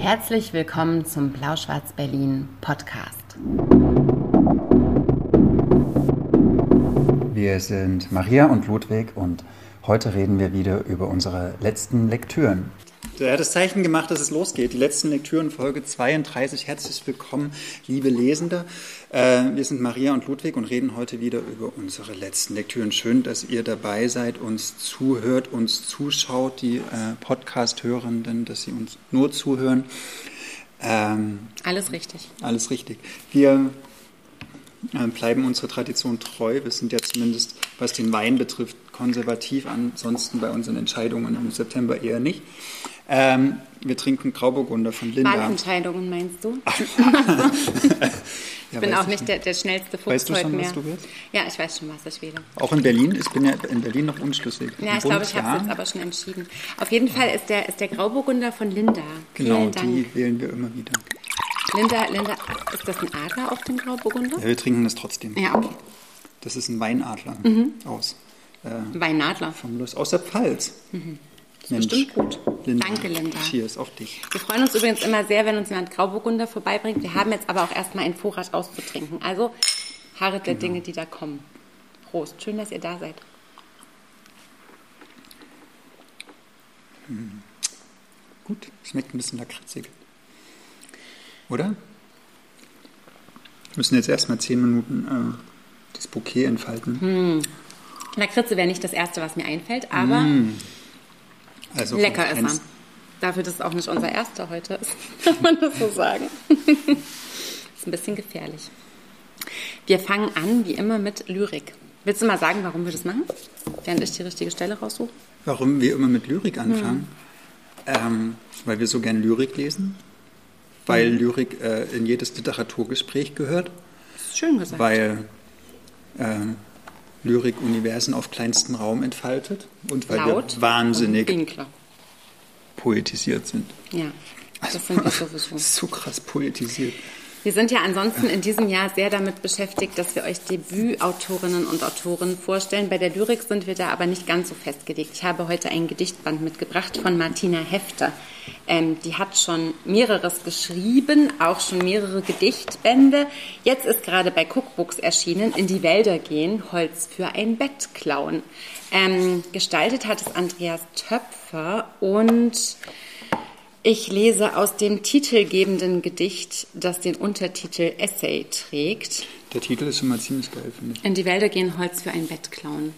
Herzlich willkommen zum Blau-Schwarz-Berlin Podcast. Wir sind Maria und Ludwig und heute reden wir wieder über unsere letzten Lektüren. Er hat das Zeichen gemacht, dass es losgeht. Die letzten Lektüren, Folge 32. Herzlich willkommen, liebe Lesende. Äh, wir sind Maria und Ludwig und reden heute wieder über unsere letzten Lektüren. Schön, dass ihr dabei seid, uns zuhört, uns zuschaut, die äh, Podcast-Hörenden, dass sie uns nur zuhören. Ähm, alles richtig. Alles richtig. Wir äh, bleiben unserer Tradition treu. Wir sind ja zumindest, was den Wein betrifft, konservativ. Ansonsten bei unseren Entscheidungen im September eher nicht. Ähm, wir trinken Grauburgunder von Linda. Wahlentscheidungen meinst du? ich ja, bin auch nicht der, der schnellste Fuchs weißt du schon, heute mehr. Was du willst? Ja, ich weiß schon, was ich wähle. Auch in Berlin? Ich bin ja in Berlin noch unschlüssig. Ja, ich glaube, ich habe es jetzt aber schon entschieden. Auf jeden Fall ist der, ist der Grauburgunder von Linda. Genau, die wählen wir immer wieder. Linda, Linda, ist das ein Adler auf dem Grauburgunder? Ja, wir trinken das trotzdem. Ja, okay. Das ist ein Weinadler mhm. aus. Äh, Weinadler. Vom Lust, aus der Pfalz. Mhm. Mensch. Bestimmt gut. Linda. Danke, Linda. Cheers auf dich. Wir freuen uns übrigens immer sehr, wenn uns jemand Grauburgunder vorbeibringt. Wir haben jetzt aber auch erstmal einen Vorrat auszutrinken. Also harret der genau. Dinge, die da kommen. Prost. Schön, dass ihr da seid. Hm. Gut, schmeckt ein bisschen lakritzig. Oder? Wir müssen jetzt erstmal zehn Minuten äh, das Bouquet entfalten. Hm. Lakritze wäre nicht das Erste, was mir einfällt, aber mm. Also Lecker ist er. Dafür, dass es auch nicht unser erster heute ist, kann man das so sagen. ist ein bisschen gefährlich. Wir fangen an, wie immer, mit Lyrik. Willst du mal sagen, warum wir das machen? Während ich die richtige Stelle raussuche. Warum wir immer mit Lyrik anfangen? Hm. Ähm, weil wir so gern Lyrik lesen. Weil hm. Lyrik äh, in jedes Literaturgespräch gehört. schön gesagt. Weil äh, Lyrik Universen auf kleinstem Raum entfaltet und weil Laut wir wahnsinnig poetisiert sind. Ja, das sind wir sowieso. so krass poetisiert. Wir sind ja ansonsten in diesem Jahr sehr damit beschäftigt, dass wir euch Debütautorinnen und Autoren vorstellen. Bei der Lyrik sind wir da aber nicht ganz so festgelegt. Ich habe heute ein Gedichtband mitgebracht von Martina Hefter. Ähm, die hat schon mehreres geschrieben, auch schon mehrere Gedichtbände. Jetzt ist gerade bei Cookbooks erschienen, In die Wälder gehen, Holz für ein Bett klauen. Ähm, gestaltet hat es Andreas Töpfer und ich lese aus dem titelgebenden Gedicht, das den Untertitel Essay trägt. Der Titel ist immer ziemlich geil, finde ich. In die Wälder gehen Holz für ein Bett klauen.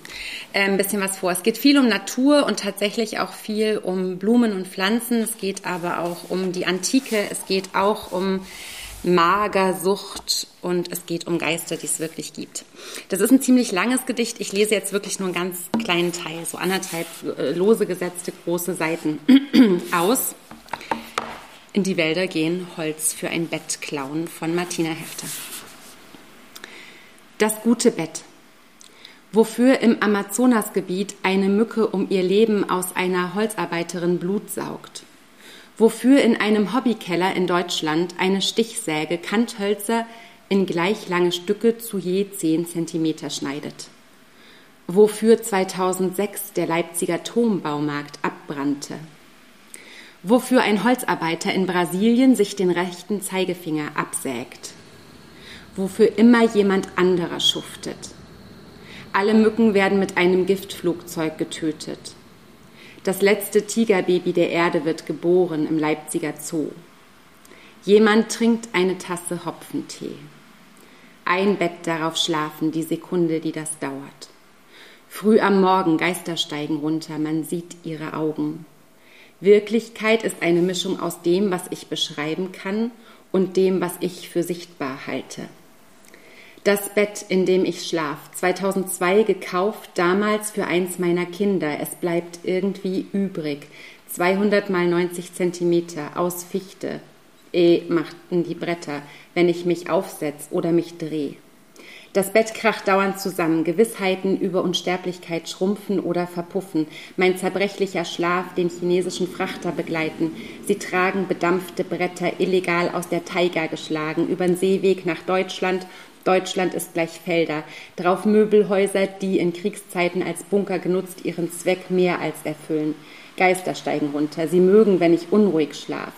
Äh, ein bisschen was vor. Es geht viel um Natur und tatsächlich auch viel um Blumen und Pflanzen. Es geht aber auch um die Antike. Es geht auch um Magersucht und es geht um Geister, die es wirklich gibt. Das ist ein ziemlich langes Gedicht. Ich lese jetzt wirklich nur einen ganz kleinen Teil, so anderthalb äh, lose gesetzte große Seiten aus. In die Wälder gehen, Holz für ein Bett klauen von Martina Hefter. Das gute Bett. Wofür im Amazonasgebiet eine Mücke um ihr Leben aus einer Holzarbeiterin Blut saugt. Wofür in einem Hobbykeller in Deutschland eine Stichsäge Kanthölzer in gleich lange Stücke zu je 10 Zentimeter schneidet. Wofür 2006 der Leipziger Turmbaumarkt abbrannte wofür ein Holzarbeiter in Brasilien sich den rechten Zeigefinger absägt, wofür immer jemand anderer schuftet. Alle Mücken werden mit einem Giftflugzeug getötet. Das letzte Tigerbaby der Erde wird geboren im Leipziger Zoo. Jemand trinkt eine Tasse Hopfentee. Ein Bett darauf schlafen, die Sekunde, die das dauert. Früh am Morgen Geister steigen runter, man sieht ihre Augen. Wirklichkeit ist eine Mischung aus dem, was ich beschreiben kann und dem, was ich für sichtbar halte. Das Bett, in dem ich schlaf, 2002 gekauft, damals für eins meiner Kinder. Es bleibt irgendwie übrig. 200 mal 90 Zentimeter aus Fichte. Eh machten die Bretter, wenn ich mich aufsetz oder mich dreh. Das Bett kracht dauernd zusammen, Gewissheiten über Unsterblichkeit schrumpfen oder verpuffen, mein zerbrechlicher Schlaf den chinesischen Frachter begleiten. Sie tragen bedampfte Bretter, illegal aus der Taiga geschlagen, übern Seeweg nach Deutschland. Deutschland ist gleich Felder, drauf Möbelhäuser, die in Kriegszeiten als Bunker genutzt ihren Zweck mehr als erfüllen. Geister steigen runter, sie mögen, wenn ich unruhig schlaf.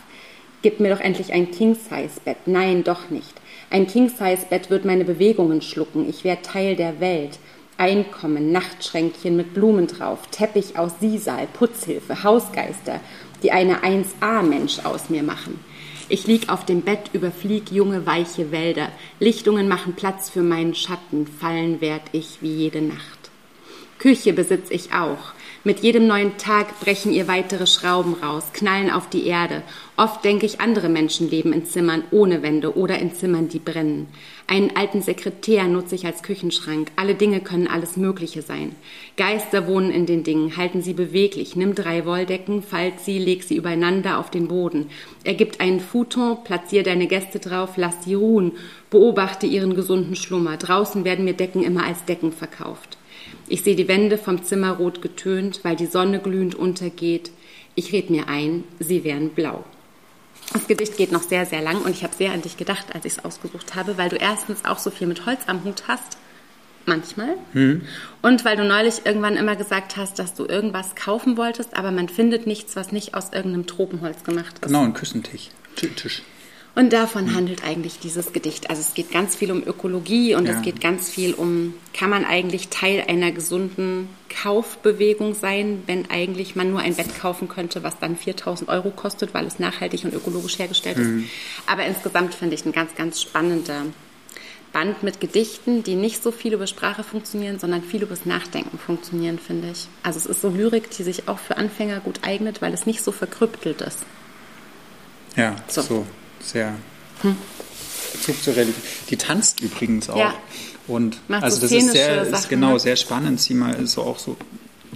Gib mir doch endlich ein King-Size-Bett. Nein, doch nicht. Ein King-Size-Bett wird meine Bewegungen schlucken. Ich wäre Teil der Welt. Einkommen, Nachtschränkchen mit Blumen drauf, Teppich aus Sisal, Putzhilfe, Hausgeister, die eine 1A-Mensch aus mir machen. Ich lieg auf dem Bett, überflieg junge, weiche Wälder. Lichtungen machen Platz für meinen Schatten, fallen werd ich wie jede Nacht. Küche besitz ich auch. Mit jedem neuen Tag brechen ihr weitere Schrauben raus, knallen auf die Erde. Oft denke ich, andere Menschen leben in Zimmern ohne Wände oder in Zimmern, die brennen. Einen alten Sekretär nutze ich als Küchenschrank. Alle Dinge können alles Mögliche sein. Geister wohnen in den Dingen. Halten sie beweglich. Nimm drei Wolldecken, falt sie, leg sie übereinander auf den Boden. Ergibt einen Futon, platzier deine Gäste drauf, lass sie ruhen. Beobachte ihren gesunden Schlummer. Draußen werden mir Decken immer als Decken verkauft. Ich sehe die Wände vom Zimmer rot getönt, weil die Sonne glühend untergeht. Ich red mir ein, sie wären blau. Das Gedicht geht noch sehr, sehr lang und ich habe sehr an dich gedacht, als ich es ausgesucht habe, weil du erstens auch so viel mit Holz am Hut hast, manchmal, hm. und weil du neulich irgendwann immer gesagt hast, dass du irgendwas kaufen wolltest, aber man findet nichts, was nicht aus irgendeinem Tropenholz gemacht ist. Genau, ein Küssentisch. Tisch. Und davon handelt eigentlich dieses Gedicht. Also es geht ganz viel um Ökologie und ja. es geht ganz viel um, kann man eigentlich Teil einer gesunden Kaufbewegung sein, wenn eigentlich man nur ein Bett kaufen könnte, was dann 4000 Euro kostet, weil es nachhaltig und ökologisch hergestellt ist. Mhm. Aber insgesamt finde ich ein ganz, ganz spannender Band mit Gedichten, die nicht so viel über Sprache funktionieren, sondern viel übers Nachdenken funktionieren, finde ich. Also es ist so Lyrik, die sich auch für Anfänger gut eignet, weil es nicht so verkrüppelt ist. Ja, so. so sehr hm. Bezug zur Realität. Die tanzt übrigens auch. Ja. Und Macht also so das ist sehr, ist genau ne? sehr spannend, sie mal so auch so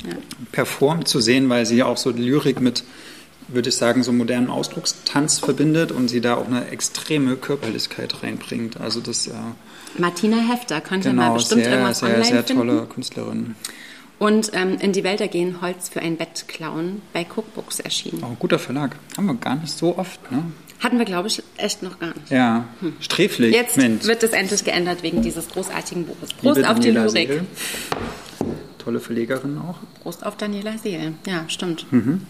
ja. performt zu sehen, weil sie auch so Lyrik mit, würde ich sagen, so modernen Ausdruckstanz verbindet und sie da auch eine extreme Körperlichkeit reinbringt. Also das ja. Martina Hefter könnte genau, man bestimmt sehr, irgendwas sehr, online sehr tolle finden. Künstlerin. Und ähm, in die Wälder gehen, Holz für ein Bett klauen, bei Cookbooks erschienen. Auch ein guter Verlag. Haben wir gar nicht so oft, ne? Hatten wir, glaube ich, echt noch gar nicht. Ja, hm. sträflich. Jetzt Mensch. wird es endlich geändert wegen dieses großartigen Buches. Prost Liebe auf Daniela die Lyrik. Seel. Tolle Verlegerin auch. Prost auf Daniela Seel. Ja, stimmt. Mhm.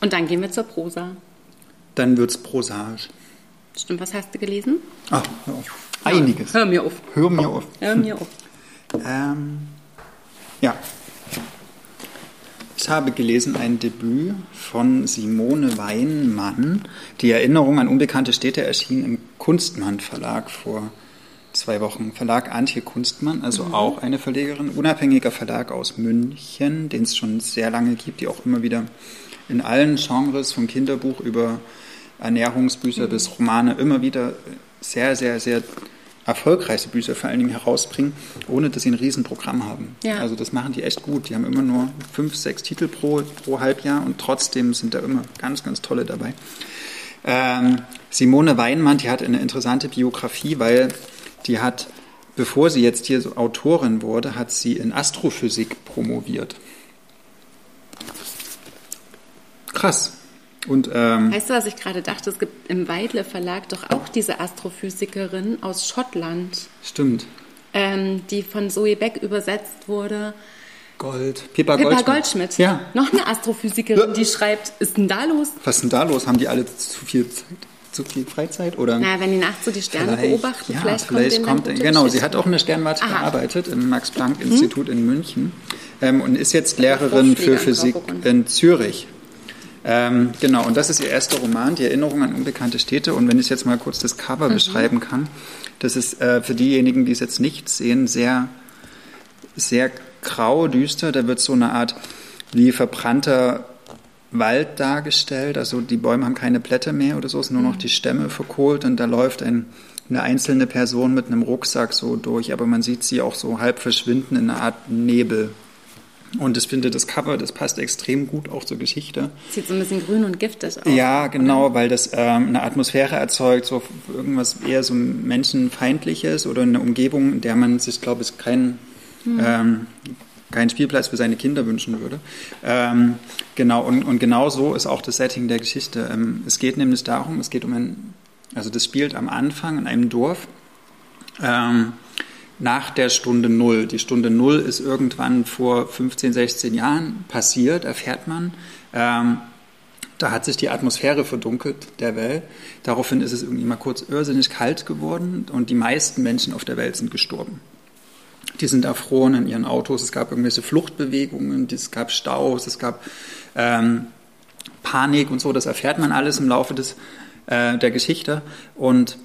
Und dann gehen wir zur Prosa. Dann wird es prosaisch. Stimmt, was hast du gelesen? Ach, hör auf. Einiges. Hör mir auf. Hör mir auf. Hör mir auf. ähm, ja, ich habe gelesen ein Debüt von Simone Weinmann. Die Erinnerung an unbekannte Städte erschien im Kunstmann Verlag vor zwei Wochen. Verlag Antje Kunstmann, also mhm. auch eine Verlegerin, unabhängiger Verlag aus München, den es schon sehr lange gibt, die auch immer wieder in allen Genres, vom Kinderbuch über Ernährungsbücher mhm. bis Romane immer wieder sehr, sehr, sehr erfolgreichste Bücher vor allen Dingen herausbringen, ohne dass sie ein Riesenprogramm haben. Ja. Also das machen die echt gut. Die haben immer nur fünf, sechs Titel pro, pro Halbjahr und trotzdem sind da immer ganz, ganz tolle dabei. Ähm, Simone Weinmann, die hat eine interessante Biografie, weil die hat, bevor sie jetzt hier so Autorin wurde, hat sie in Astrophysik promoviert. Krass. Und, ähm, weißt du, was ich gerade dachte? Es gibt im Weidle Verlag doch auch diese Astrophysikerin aus Schottland. Stimmt. Ähm, die von Zoe Beck übersetzt wurde. Gold. Pippa, Pippa Goldschmidt. Goldschmidt. Ja. Noch eine Astrophysikerin, die schreibt, ist denn da los? Was ist denn da los? Haben die alle zu viel Zeit? Zu viel Freizeit? Oder? Na, wenn die nachts so die Sterne vielleicht, beobachten, ja, vielleicht, vielleicht kommt, kommt Genau, sie hat auch eine Sternwarte Aha. gearbeitet im Max-Planck-Institut hm? in München ähm, und ist jetzt Lehrerin für Physik in Zürich. Ähm, genau, und das ist ihr erster Roman, die Erinnerung an unbekannte Städte. Und wenn ich jetzt mal kurz das Cover mhm. beschreiben kann, das ist äh, für diejenigen, die es jetzt nicht sehen, sehr, sehr grau, düster. Da wird so eine Art wie verbrannter Wald dargestellt. Also die Bäume haben keine Blätter mehr oder so, es sind nur noch mhm. die Stämme verkohlt und da läuft ein, eine einzelne Person mit einem Rucksack so durch, aber man sieht sie auch so halb verschwinden in einer Art Nebel. Und ich finde, das Cover, das passt extrem gut auch zur Geschichte. Sieht so ein bisschen grün und giftig aus. Ja, genau, oder? weil das ähm, eine Atmosphäre erzeugt, so irgendwas eher so menschenfeindliches oder eine Umgebung, in der man sich, glaube ich, keinen hm. ähm, keinen Spielplatz für seine Kinder wünschen würde. Ähm, genau, und, und genau so ist auch das Setting der Geschichte. Ähm, es geht nämlich darum, es geht um ein, also das spielt am Anfang in einem Dorf. Ähm, nach der Stunde Null. Die Stunde Null ist irgendwann vor 15, 16 Jahren passiert, erfährt man. Ähm, Da hat sich die Atmosphäre verdunkelt der Welt. Daraufhin ist es irgendwie mal kurz irrsinnig kalt geworden und die meisten Menschen auf der Welt sind gestorben. Die sind erfroren in ihren Autos. Es gab irgendwelche Fluchtbewegungen, es gab Staus, es gab ähm, Panik und so. Das erfährt man alles im Laufe des, äh, der Geschichte. Und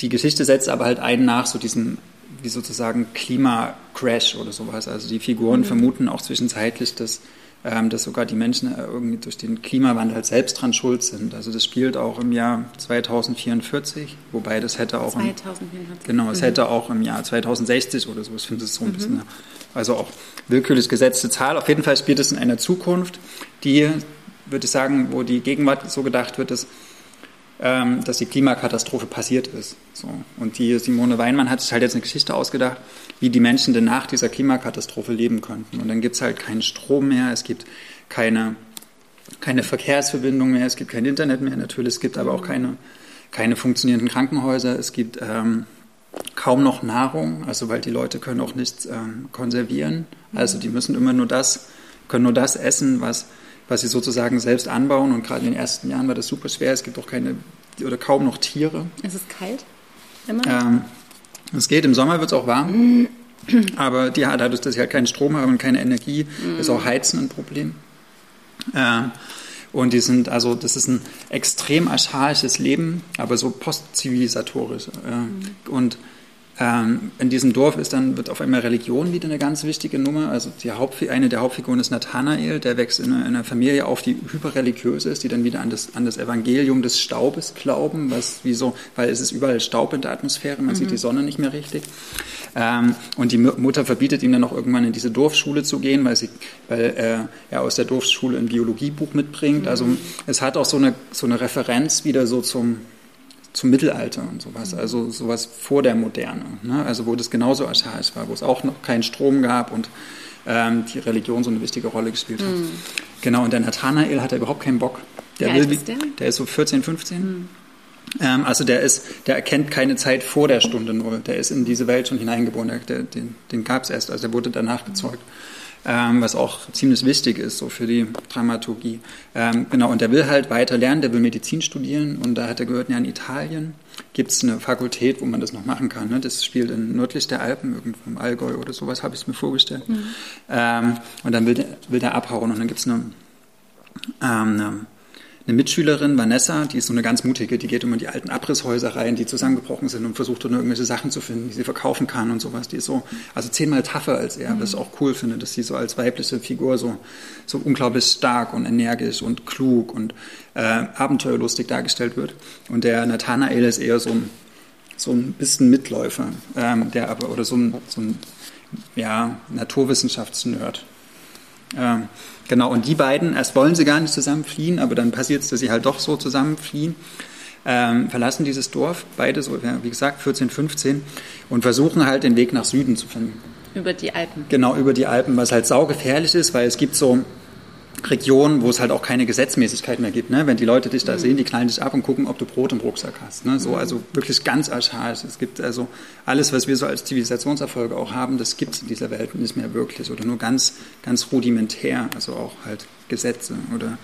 die Geschichte setzt aber halt einen nach so diesem wie sozusagen Klimacrash oder sowas. Also die Figuren mhm. vermuten auch zwischenzeitlich, dass, ähm, dass sogar die Menschen irgendwie durch den Klimawandel halt selbst dran schuld sind. Also das spielt auch im Jahr 2044, wobei das hätte auch 2044. genau, es mhm. hätte auch im Jahr 2060 oder so. Ich finde es so ein mhm. bisschen, also auch willkürlich gesetzte Zahl. Auf jeden Fall spielt es in einer Zukunft, die würde ich sagen, wo die Gegenwart so gedacht wird, dass ähm, dass die Klimakatastrophe passiert ist. So. Und die Simone Weinmann hat sich halt jetzt eine Geschichte ausgedacht, wie die Menschen denn nach dieser Klimakatastrophe leben könnten. Und dann gibt es halt keinen Strom mehr, es gibt keine, keine Verkehrsverbindung mehr, es gibt kein Internet mehr natürlich, es gibt aber auch keine, keine funktionierenden Krankenhäuser, es gibt ähm, kaum noch Nahrung, also weil die Leute können auch nichts ähm, konservieren. Also die müssen immer nur das, können nur das essen, was was sie sozusagen selbst anbauen. Und gerade in den ersten Jahren war das super schwer. Es gibt auch keine oder kaum noch Tiere. Es ist kalt immer. Ähm, es geht, im Sommer wird es auch warm. Aber die, dadurch, dass sie halt keinen Strom haben und keine Energie, mm. ist auch Heizen ein Problem. Äh, und die sind, also das ist ein extrem archaisches Leben, aber so postzivilisatorisch. Äh, mm. Und ähm, in diesem Dorf ist dann, wird auf einmal Religion wieder eine ganz wichtige Nummer. Also die Haupt, eine der Hauptfiguren ist Nathanael, der wächst in einer, in einer, Familie auf, die hyperreligiös ist, die dann wieder an das, an das Evangelium des Staubes glauben, was wie so, weil es ist überall Staub in der Atmosphäre, man mhm. sieht die Sonne nicht mehr richtig. Ähm, und die Mutter verbietet ihm dann auch irgendwann in diese Dorfschule zu gehen, weil, sie, weil äh, er aus der Dorfschule ein Biologiebuch mitbringt. Mhm. Also es hat auch so eine, so eine Referenz wieder so zum zum Mittelalter und sowas, also sowas vor der Moderne, ne? also wo das genauso archaisch war, wo es auch noch keinen Strom gab und ähm, die Religion so eine wichtige Rolle gespielt hat. Mhm. Genau, und der Nathanael hat da überhaupt keinen Bock. Der, will, ist der? der ist so 14, 15. Mhm. Ähm, also der ist, der erkennt keine Zeit vor der Stunde null. Der ist in diese Welt schon hineingeboren. Der, der, den den gab es erst, also der wurde danach gezeugt. Mhm ähm, was auch ziemlich wichtig ist so für die Dramaturgie. Ähm, genau, und der will halt weiter lernen, der will Medizin studieren und da hat er gehört, ja, in Italien gibt es eine Fakultät, wo man das noch machen kann. Ne? Das spielt in nördlich der Alpen, irgendwo im Allgäu oder sowas, habe ich es mir vorgestellt. Mhm. Ähm, und dann will der, will der abhauen und dann gibt es eine, ähm, eine eine Mitschülerin, Vanessa, die ist so eine ganz mutige, die geht immer in die alten Abrisshäuser rein, die zusammengebrochen sind und versucht dann irgendwelche Sachen zu finden, die sie verkaufen kann und sowas. Die ist so, also zehnmal tougher als er, was ich auch cool finde, dass sie so als weibliche Figur so, so unglaublich stark und energisch und klug und äh, abenteuerlustig dargestellt wird. Und der Nathanael ist eher so ein, so ein bisschen Mitläufer, ähm, der aber, oder so ein, so ein ja, Naturwissenschaftsnerd. Ähm, Genau, und die beiden, erst wollen sie gar nicht zusammen fliehen, aber dann passiert es, dass sie halt doch so zusammen fliehen, ähm, verlassen dieses Dorf, beide so, wie gesagt, 14, 15, und versuchen halt den Weg nach Süden zu finden. Über die Alpen. Genau, über die Alpen, was halt saugefährlich ist, weil es gibt so Regionen, wo es halt auch keine Gesetzmäßigkeit mehr gibt. Ne? Wenn die Leute dich da mhm. sehen, die knallen dich ab und gucken, ob du Brot im Rucksack hast. Ne? So, mhm. Also wirklich ganz archaisch. Es gibt also alles, was wir so als Zivilisationserfolge auch haben, das gibt es in dieser Welt nicht mehr wirklich oder nur ganz, ganz rudimentär. Also auch halt Gesetze oder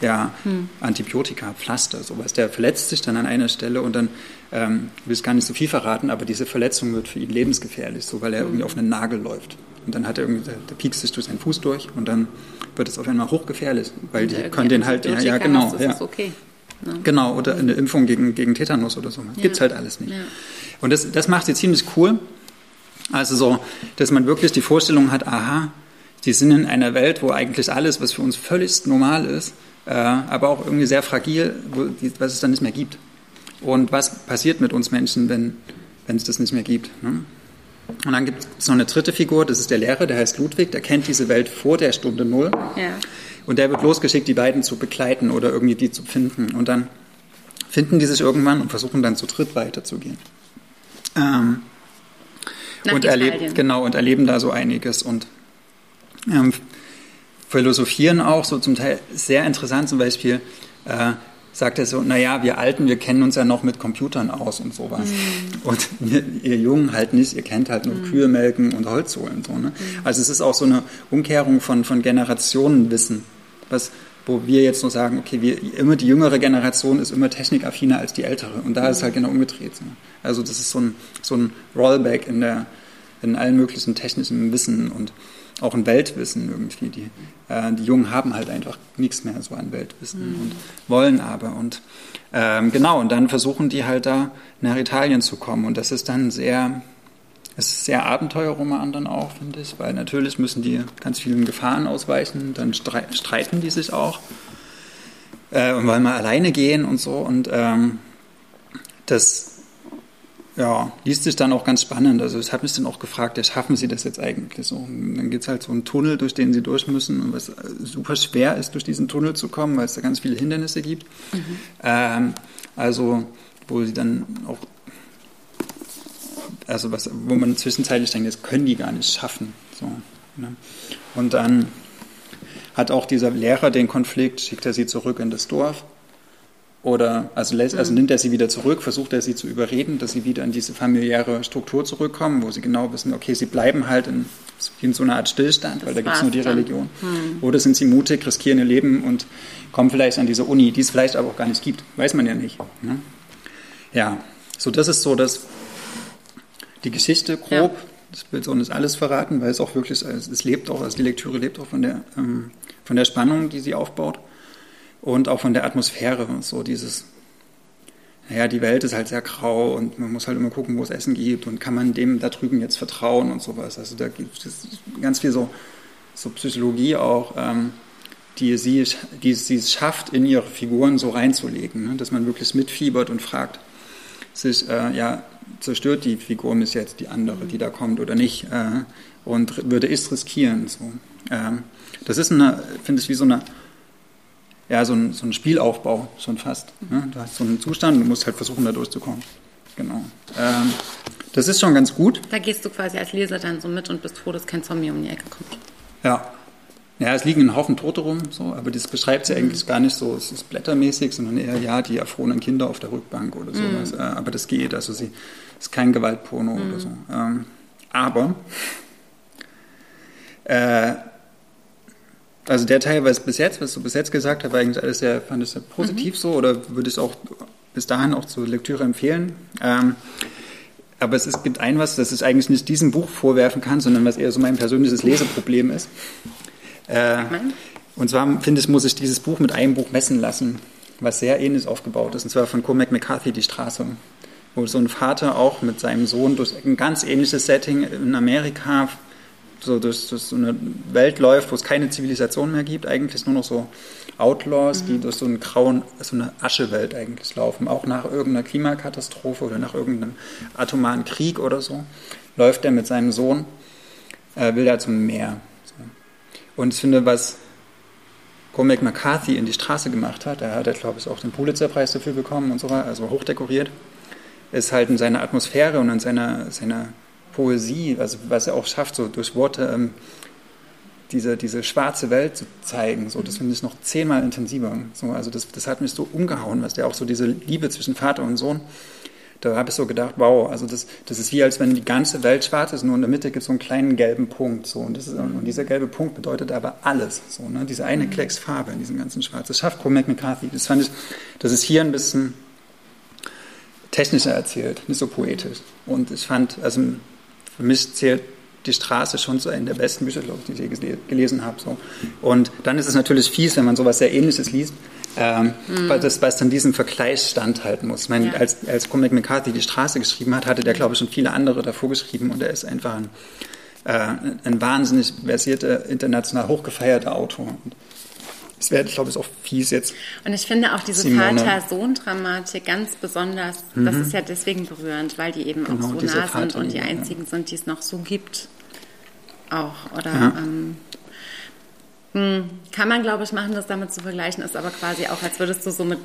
ja, hm. Antibiotika, Pflaster, sowas. Der verletzt sich dann an einer Stelle und dann, ähm, will es gar nicht so viel verraten, aber diese Verletzung wird für ihn lebensgefährlich, so weil er hm. irgendwie auf einen Nagel läuft. Und dann hat er irgendwie, der piekst sich durch seinen Fuß durch und dann wird es auf einmal hochgefährlich, weil die können den halt, ja, ja genau. Ja. Okay. Ja. Genau, oder eine Impfung gegen, gegen Tetanus oder so. Ja. Gibt es halt alles nicht. Ja. Und das, das macht sie ziemlich cool. Also so, dass man wirklich die Vorstellung hat, aha, die sind in einer Welt, wo eigentlich alles, was für uns völlig normal ist, äh, aber auch irgendwie sehr fragil, wo die, was es dann nicht mehr gibt. Und was passiert mit uns Menschen, wenn, wenn es das nicht mehr gibt? Ne? Und dann gibt es noch eine dritte Figur, das ist der Lehrer, der heißt Ludwig, der kennt diese Welt vor der Stunde Null. Ja. Und der wird losgeschickt, die beiden zu begleiten oder irgendwie die zu finden. Und dann finden die sich irgendwann und versuchen dann zu dritt weiterzugehen. Ähm, und erleben, genau, und erleben da so einiges und ähm, philosophieren auch so zum Teil sehr interessant, zum Beispiel äh, sagt er so, naja, wir Alten, wir kennen uns ja noch mit Computern aus und sowas. Mhm. Und ihr, ihr, Jungen halt nicht, ihr kennt halt nur mhm. Kühe melken und Holz holen. So, ne? Mhm. Also es ist auch so eine Umkehrung von, von Generationenwissen, was, wo wir jetzt nur sagen, okay, wir, immer die jüngere Generation ist immer technikaffiner als die ältere. Und da ist es halt genau umgedreht. So. Also das ist so ein, so ein Rollback in, der, in allen möglichen technischen Wissen und auch ein Weltwissen irgendwie. Die, äh, die Jungen haben halt einfach nichts mehr so an Weltwissen mhm. und wollen aber. Und ähm, genau, und dann versuchen die halt da nach Italien zu kommen. Und das ist dann sehr es ist sehr Abenteuerroman dann auch, finde ich, weil natürlich müssen die ganz vielen Gefahren ausweichen, dann streiten die sich auch äh, und wollen mal alleine gehen und so. Und ähm, das ja, liest sich dann auch ganz spannend. Also ich habe mich dann auch gefragt, ja, schaffen sie das jetzt eigentlich so? Und dann gibt es halt so einen Tunnel, durch den sie durch müssen und was super schwer ist, durch diesen Tunnel zu kommen, weil es da ganz viele Hindernisse gibt. Mhm. Ähm, also wo sie dann auch also was, wo man zwischenzeitlich denkt, das können die gar nicht schaffen. So, ne? Und dann hat auch dieser Lehrer den Konflikt, schickt er sie zurück in das Dorf oder also, lässt, also mhm. nimmt er sie wieder zurück, versucht er sie zu überreden, dass sie wieder in diese familiäre Struktur zurückkommen, wo sie genau wissen, okay, sie bleiben halt in, in so einer Art Stillstand, weil da gibt es nur die Religion. Mhm. Oder sind sie mutig, riskieren ihr Leben und kommen vielleicht an diese Uni, die es vielleicht aber auch gar nicht gibt. Weiß man ja nicht. Ne? Ja, so das ist so das die Geschichte grob. Ja. Das will so nicht alles verraten, weil es auch wirklich, es lebt auch, also die Lektüre lebt auch von der, ähm, von der Spannung, die sie aufbaut und auch von der Atmosphäre. So dieses, naja, die Welt ist halt sehr grau und man muss halt immer gucken, wo es Essen gibt und kann man dem da drüben jetzt vertrauen und sowas. Also da gibt es ganz viel so, so Psychologie auch, ähm, die, sie, die sie es schafft, in ihre Figuren so reinzulegen, ne? dass man wirklich mitfiebert und fragt sich, äh, ja, zerstört die Figur bis jetzt die andere, die da kommt oder nicht, äh, und würde es riskieren. So. Ähm, das ist, eine, finde ich, wie so eine ja, so ein, so ein Spielaufbau schon fast. Ne? Du hast so einen Zustand, du musst halt versuchen, da durchzukommen. Genau. Ähm, das ist schon ganz gut. Da gehst du quasi als Leser dann so mit und bist froh, dass kein Zombie um die Ecke kommt. Ja. Ja, es liegen ein Haufen Tote rum, so, aber das beschreibt sie mhm. eigentlich gar nicht so, es ist blättermäßig, sondern eher, ja, die erfrorenen Kinder auf der Rückbank oder sowas. Mhm. Aber das geht, also sie ist kein Gewaltporno mhm. oder so. Ähm, aber, äh, also der Teil, was bis jetzt, was du bis jetzt gesagt hast, war eigentlich alles sehr, fand ich sehr positiv mhm. so oder würde ich auch bis dahin auch zur Lektüre empfehlen. Ähm, aber es, ist, gibt ein was, das ich eigentlich nicht diesem Buch vorwerfen kann, sondern was eher so mein persönliches Leseproblem ist. Äh, und zwar, finde ich, muss ich dieses Buch mit einem Buch messen lassen, was sehr ähnlich aufgebaut ist, und zwar von Cormac McCarthy, Die Straße, wo so ein Vater auch mit seinem Sohn durch ein ganz ähnliches Setting in Amerika so durch, durch so eine Welt läuft, wo es keine Zivilisation mehr gibt, eigentlich nur noch so Outlaws, mhm. die durch so, einen grauen, so eine Aschewelt eigentlich laufen, auch nach irgendeiner Klimakatastrophe oder nach irgendeinem atomaren Krieg oder so, läuft er mit seinem Sohn, äh, will er zum Meer. Und ich finde, was Cormac McCarthy in die Straße gemacht hat, er hat, glaube ich, auch den Pulitzerpreis dafür bekommen und so weiter, also hochdekoriert, ist halt in seiner Atmosphäre und in seiner, seiner Poesie, also was er auch schafft, so durch Worte ähm, diese, diese schwarze Welt zu zeigen, so, das finde ich noch zehnmal intensiver. So, also das, das hat mich so umgehauen, was der auch so diese Liebe zwischen Vater und Sohn da habe ich so gedacht, wow, also das, das ist wie als wenn die ganze Welt schwarz ist, nur in der Mitte gibt es so einen kleinen gelben Punkt. So, und, ist, und dieser gelbe Punkt bedeutet aber alles. So, ne? Diese eine mhm. Klecks Farbe in diesem ganzen Schwarz. Das schafft Cormac McCarthy. Das fand ich, das ist hier ein bisschen technischer erzählt, nicht so poetisch. Und ich fand, also für mich zählt die Straße schon zu einem der besten Bücher, glaube ich, die ich je gelesen habe. So. Und dann ist es natürlich fies, wenn man sowas sehr Ähnliches liest ähm, mhm. weil, das, weil es dann diesen Vergleich standhalten muss. Ich meine, ja. als, als Cormac McCarthy die Straße geschrieben hat, hatte der, glaube ich, schon viele andere davor geschrieben und er ist einfach ein, äh, ein wahnsinnig versierter, international hochgefeierter Autor. Und es wäre, glaube ich, auch fies jetzt. Und ich finde auch diese Vater-Sohn-Dramatik ganz besonders, mhm. das ist ja deswegen berührend, weil die eben genau, auch so nah sind und die einzigen ja. sind, die es noch so gibt. Auch, oder? Ja. Ähm, hm, kann man, glaube ich, machen, das damit zu vergleichen, ist aber quasi auch, als würdest du so mit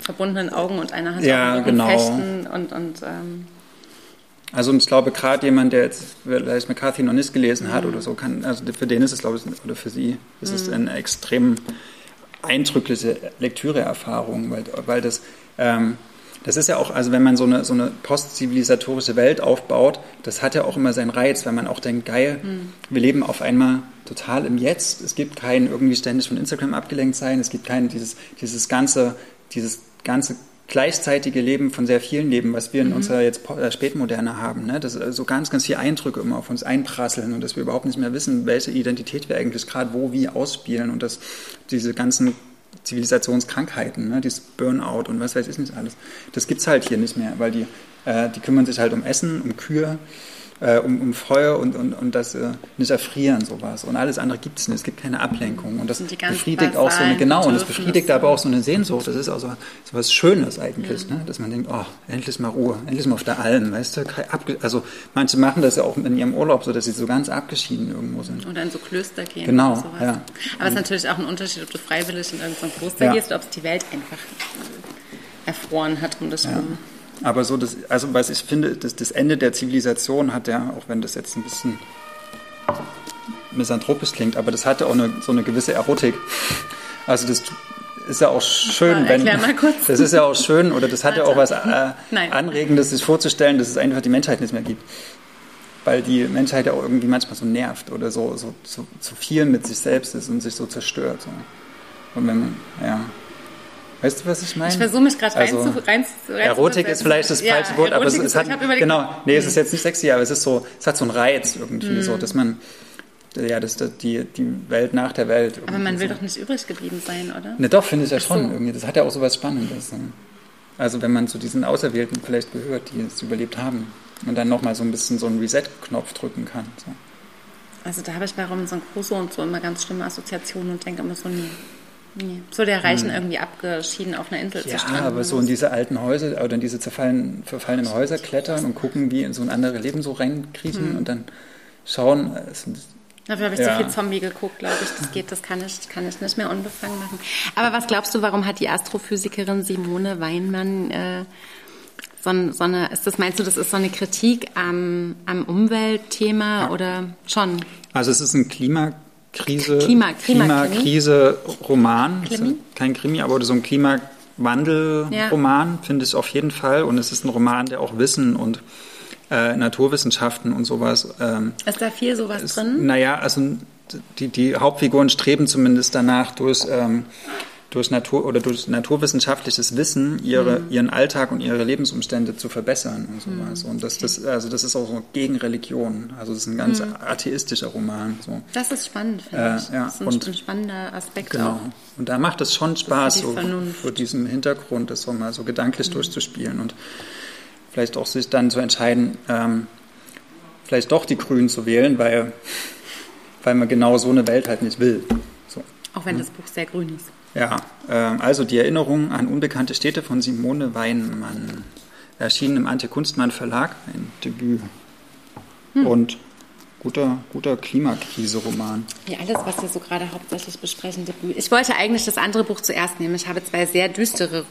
verbundenen Augen und einer Hand ja, genau. fechten und, und ähm also ich glaube, gerade jemand, der jetzt vielleicht McCarthy noch nicht gelesen hat mhm. oder so, kann, also für den ist es, glaube ich, oder für sie ist mhm. es eine extrem eindrückliche Lektüreerfahrung, weil, weil das, ähm, Das ist ja auch, also wenn man so eine, so eine postzivilisatorische Welt aufbaut, das hat ja auch immer seinen Reiz, wenn man auch denkt, geil, mhm. wir leben auf einmal total im Jetzt. Es gibt kein irgendwie ständig von Instagram abgelenkt sein, es gibt kein dieses, dieses ganze, dieses ganze gleichzeitige Leben von sehr vielen Leben, was wir in mhm. unserer jetzt äh, Spätmoderne haben. Ne? Dass so ganz, ganz viele Eindrücke immer auf uns einprasseln und dass wir überhaupt nicht mehr wissen, welche Identität wir eigentlich gerade wo, wie ausspielen und dass diese ganzen Zivilisationskrankheiten, ne? dieses Burnout und was weiß ich nicht alles, das gibt es halt hier nicht mehr, weil die, äh, die kümmern sich halt um Essen, um Kühe, äh, um, um Feuer und, und, und das äh, nicht erfrieren sowas. Und alles andere gibt es nicht. Es gibt keine Ablenkung. Und das befriedigt auch so eine, genau, und das befriedigt aber auch so eine Sehnsucht. Das ist auch so, so was Schönes eigentlich, ja. ne? dass man denkt, oh, endlich mal Ruhe, endlich mal auf der Alm, weißt du? Also manche machen das ja auch in ihrem Urlaub so, dass sie so ganz abgeschieden irgendwo sind. Oder in so Klöster gehen. Genau, ja. Aber es ist natürlich auch ein Unterschied, ob du freiwillig in irgendein Kloster ja. gehst oder ob es die Welt einfach erfroren hat um das ja. rum. Aber so das, also was ich finde, das, das Ende der Zivilisation hat ja, auch wenn das jetzt ein bisschen misanthropisch klingt, aber das hatte auch eine, so eine gewisse Erotik. Also das ist ja auch schön, wenn das ist ja auch schön oder das hat ja auch was äh, Anregendes, sich vorzustellen, dass es einfach die Menschheit nicht mehr gibt, weil die Menschheit ja auch irgendwie manchmal so nervt oder so so zu, zu viel mit sich selbst ist und sich so zerstört. So. Und wenn man ja Weißt du, was ich meine? Ich versuche mich gerade also, rein, zu, rein, rein Erotik ist vielleicht das ja, falsche Wort, aber es, es hat, genau, nee, es ist jetzt nicht sexy, aber es ist so, es hat so einen Reiz irgendwie, mm. so, dass man, ja, das ist die, die Welt nach der Welt. Aber man will so. doch nicht übrig geblieben sein, oder? Ne, doch, finde ich ja schon so. irgendwie. Das hat ja auch so was Spannendes. Ne? Also wenn man zu diesen Auserwählten vielleicht gehört, die es überlebt haben und dann nochmal so ein bisschen so einen Reset-Knopf drücken kann. So. Also da habe ich bei Robinson Crusoe und so immer ganz schlimme Assoziationen und denke immer so, nee. Nee. So der Reichen hm. irgendwie abgeschieden auf einer Insel ja, zu stranden. Ja, aber so in diese alten Häuser oder in diese zerfallen, verfallenen Häuser klettern und gucken, wie in so ein anderes Leben so reinkriechen hm. und dann schauen. Dafür habe ich ja. zu viel Zombie geguckt, glaube ich. Das geht, das kann ich, kann ich nicht mehr unbefangen machen. Aber was glaubst du, warum hat die Astrophysikerin Simone Weinmann äh, so, so, eine, ist das, meinst du, das ist so eine Kritik am, am Umweltthema ja. oder schon? Also es ist ein Klima Krise, Klima, Klima, Klimakrise Roman. Krimi? Kein Krimi, aber so ein Klimawandel-Roman ja. finde ich auf jeden Fall. Und es ist ein Roman, der auch Wissen und äh, Naturwissenschaften und sowas. Ähm, ist da viel sowas ist, drin? Naja, also die, die Hauptfiguren streben zumindest danach durch ähm, durch Natur oder durch naturwissenschaftliches Wissen ihre, mhm. ihren Alltag und ihre Lebensumstände zu verbessern und sowas. Mhm. Und das, das, also das ist auch so gegen Religion. Also das ist ein ganz mhm. atheistischer Roman. So. Das ist spannend, finde äh, ich. Ja. Das ist ein, und, ein spannender Aspekt genau. auch. Und da macht es schon Spaß, so vor diesem Hintergrund das so mal so gedanklich mhm. durchzuspielen und vielleicht auch sich dann zu entscheiden, ähm, vielleicht doch die Grünen zu wählen, weil, weil man genau so eine Welt halt nicht will. So. Auch wenn das Buch sehr grün ist. Ja, äh, also die Erinnerung an unbekannte Städte von Simone Weinmann. Erschienen im Ante Kunstmann Verlag, ein Debüt. Hm. Und guter, guter Klimakrise-Roman. Ja, alles, was wir so gerade hauptsächlich besprechen, Debüt. Ich wollte eigentlich das andere Buch zuerst nehmen. Ich habe zwei sehr düstere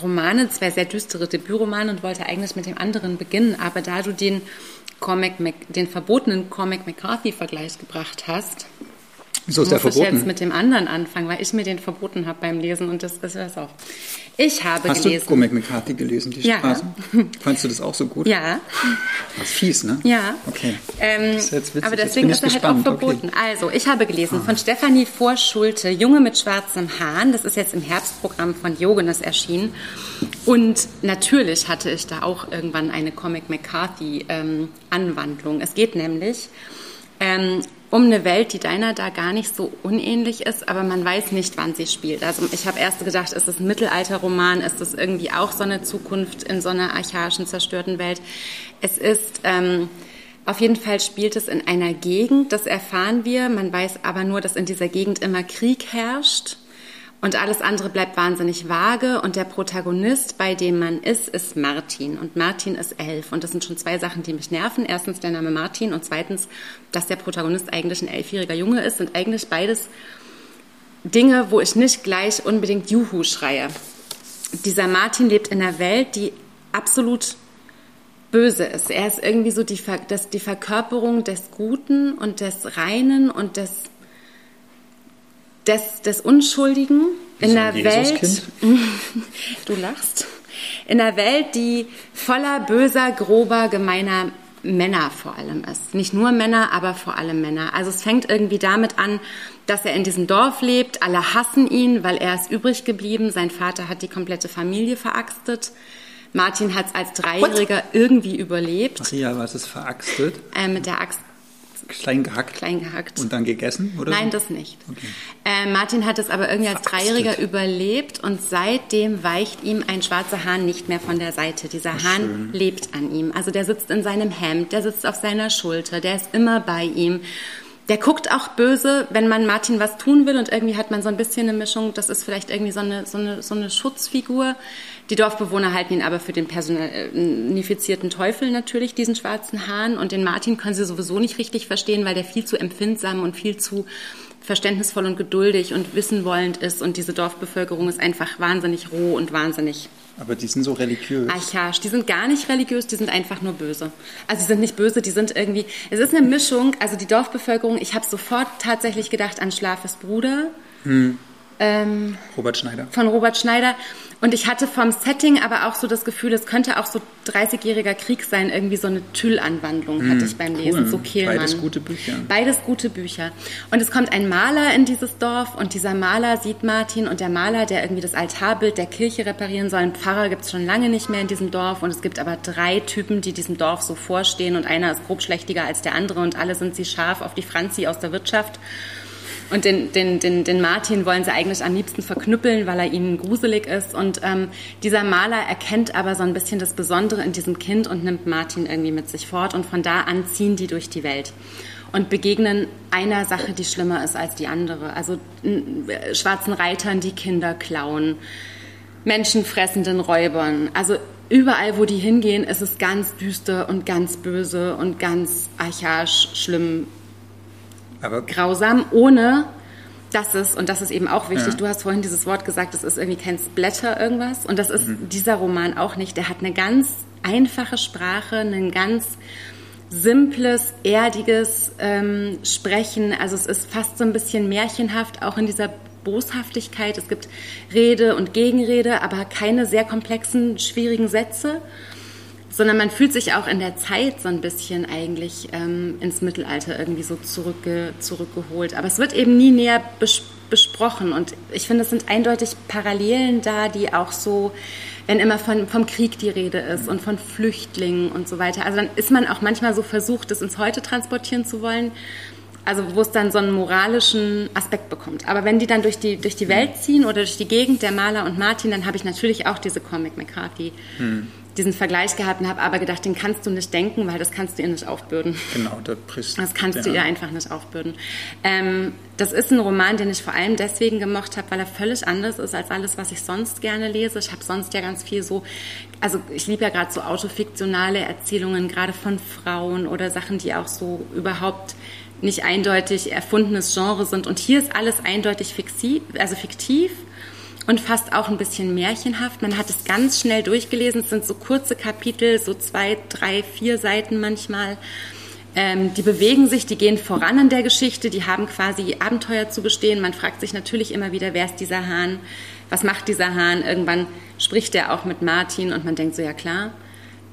Romane, zwei sehr düstere Debütromane und wollte eigentlich mit dem anderen beginnen. Aber da du den Cormac, den verbotenen Cormac McCarthy-Vergleich gebracht hast, Wieso ist der verboten? Ich jetzt mit dem anderen anfangen, weil ich mir den verboten habe beim Lesen und das ist das auch. Ich habe Hast gelesen. Hast du Cormac McCarthy gelesen, die ja. Straßen? Fandest du das auch so gut? Ja. Das ist fies, ne? Ja. Okay. Ähm, das ist jetzt witzig. Aber deswegen ist er halt auch verboten. Okay. Also, ich habe gelesen ah. von Stefanie Vorschulte, Junge mit schwarzem Haaren. Das ist jetzt im Herbstprogramm von Jogenes erschienen. Und natürlich hatte ich da auch irgendwann eine Comic McCarthy ähm. Es geht nämlich ähm, um eine Welt, die deiner da gar nicht so unähnlich ist, aber man weiß nicht, wann sie spielt. Also ich habe erst gedacht, ist es ein Mittelalterroman, ist es irgendwie auch so eine Zukunft in so einer archaischen, zerstörten Welt. Es ist ähm, auf jeden Fall spielt es in einer Gegend, das erfahren wir. Man weiß aber nur, dass in dieser Gegend immer Krieg herrscht. Und alles andere bleibt wahnsinnig vage. Und der Protagonist, bei dem man ist, ist Martin. Und Martin ist elf. Und das sind schon zwei Sachen, die mich nerven. Erstens der Name Martin und zweitens, dass der Protagonist eigentlich ein elfjähriger Junge ist, sind eigentlich beides Dinge, wo ich nicht gleich unbedingt Juhu schreie. Dieser Martin lebt in einer Welt, die absolut böse ist. Er ist irgendwie so die, Ver das, die Verkörperung des Guten und des Reinen und des des, des Unschuldigen in der Welt. du lachst. in einer Welt, die voller böser, grober, gemeiner Männer vor allem ist. Nicht nur Männer, aber vor allem Männer. Also es fängt irgendwie damit an, dass er in diesem Dorf lebt. Alle hassen ihn, weil er ist übrig geblieben. Sein Vater hat die komplette Familie veraxtet. Martin hat es als Dreijähriger What? irgendwie überlebt. Ach ja, was ist veraxtet? Äh, mit der Axt Klein gehackt? Klein gehackt. Und dann gegessen, oder? Nein, das nicht. Okay. Äh, Martin hat es aber irgendwie als Dreijähriger überlebt und seitdem weicht ihm ein schwarzer Hahn nicht mehr von der Seite. Dieser Ach, Hahn schön. lebt an ihm. Also der sitzt in seinem Hemd, der sitzt auf seiner Schulter, der ist immer bei ihm. Der guckt auch böse, wenn man Martin was tun will und irgendwie hat man so ein bisschen eine Mischung, das ist vielleicht irgendwie so eine, so eine, so eine Schutzfigur. Die Dorfbewohner halten ihn aber für den personifizierten Teufel natürlich, diesen schwarzen Hahn. Und den Martin können sie sowieso nicht richtig verstehen, weil der viel zu empfindsam und viel zu verständnisvoll und geduldig und wissenwollend ist. Und diese Dorfbevölkerung ist einfach wahnsinnig roh und wahnsinnig aber die sind so religiös. Archaisch. Die sind gar nicht religiös, die sind einfach nur böse. Also sie sind nicht böse, die sind irgendwie. Es ist eine Mischung. Also die Dorfbevölkerung, ich habe sofort tatsächlich gedacht an Schlafes Bruder. Hm. Ähm, Robert Schneider. Von Robert Schneider. Und ich hatte vom Setting aber auch so das Gefühl, es könnte auch so 30-jähriger Krieg sein, irgendwie so eine Tüll-Anwandlung hm, hatte ich beim Lesen, so Kehlmann. Beides gute Bücher. Beides gute Bücher. Und es kommt ein Maler in dieses Dorf und dieser Maler sieht Martin und der Maler, der irgendwie das Altarbild der Kirche reparieren soll, einen Pfarrer gibt es schon lange nicht mehr in diesem Dorf und es gibt aber drei Typen, die diesem Dorf so vorstehen und einer ist grobschlächtiger als der andere und alle sind sie scharf auf die Franzi aus der Wirtschaft. Und den, den, den, den Martin wollen sie eigentlich am liebsten verknüppeln, weil er ihnen gruselig ist. Und ähm, dieser Maler erkennt aber so ein bisschen das Besondere in diesem Kind und nimmt Martin irgendwie mit sich fort. Und von da an ziehen die durch die Welt und begegnen einer Sache, die schlimmer ist als die andere. Also äh, schwarzen Reitern, die Kinder klauen, menschenfressenden Räubern. Also überall, wo die hingehen, ist es ganz düster und ganz böse und ganz archaisch schlimm aber grausam, ohne dass es, und das ist eben auch wichtig, ja. du hast vorhin dieses Wort gesagt, es ist irgendwie kein Splatter irgendwas. Und das ist mhm. dieser Roman auch nicht. Der hat eine ganz einfache Sprache, ein ganz simples, erdiges ähm, Sprechen. Also es ist fast so ein bisschen märchenhaft, auch in dieser Boshaftigkeit. Es gibt Rede und Gegenrede, aber keine sehr komplexen, schwierigen Sätze sondern man fühlt sich auch in der Zeit so ein bisschen eigentlich ähm, ins Mittelalter irgendwie so zurückge zurückgeholt. Aber es wird eben nie näher bes besprochen und ich finde, es sind eindeutig Parallelen da, die auch so, wenn immer von, vom Krieg die Rede ist und von Flüchtlingen und so weiter, also dann ist man auch manchmal so versucht, das ins Heute transportieren zu wollen. Also wo es dann so einen moralischen Aspekt bekommt. Aber wenn die dann durch die, durch die Welt ziehen oder durch die Gegend der Maler und Martin, dann habe ich natürlich auch diese Comic McCarthy. Hm diesen Vergleich gehabt und habe aber gedacht, den kannst du nicht denken, weil das kannst du ihr nicht aufbürden. Genau, das bricht. Das kannst ja. du ihr einfach nicht aufbürden. Ähm, das ist ein Roman, den ich vor allem deswegen gemocht habe, weil er völlig anders ist als alles, was ich sonst gerne lese. Ich habe sonst ja ganz viel so, also ich liebe ja gerade so autofiktionale Erzählungen, gerade von Frauen oder Sachen, die auch so überhaupt nicht eindeutig erfundenes Genre sind. Und hier ist alles eindeutig fiktiv, also fiktiv und fast auch ein bisschen märchenhaft. Man hat es ganz schnell durchgelesen. Es sind so kurze Kapitel, so zwei, drei, vier Seiten manchmal. Ähm, die bewegen sich, die gehen voran in der Geschichte, die haben quasi Abenteuer zu bestehen. Man fragt sich natürlich immer wieder, wer ist dieser Hahn? Was macht dieser Hahn? Irgendwann spricht er auch mit Martin und man denkt so, ja klar.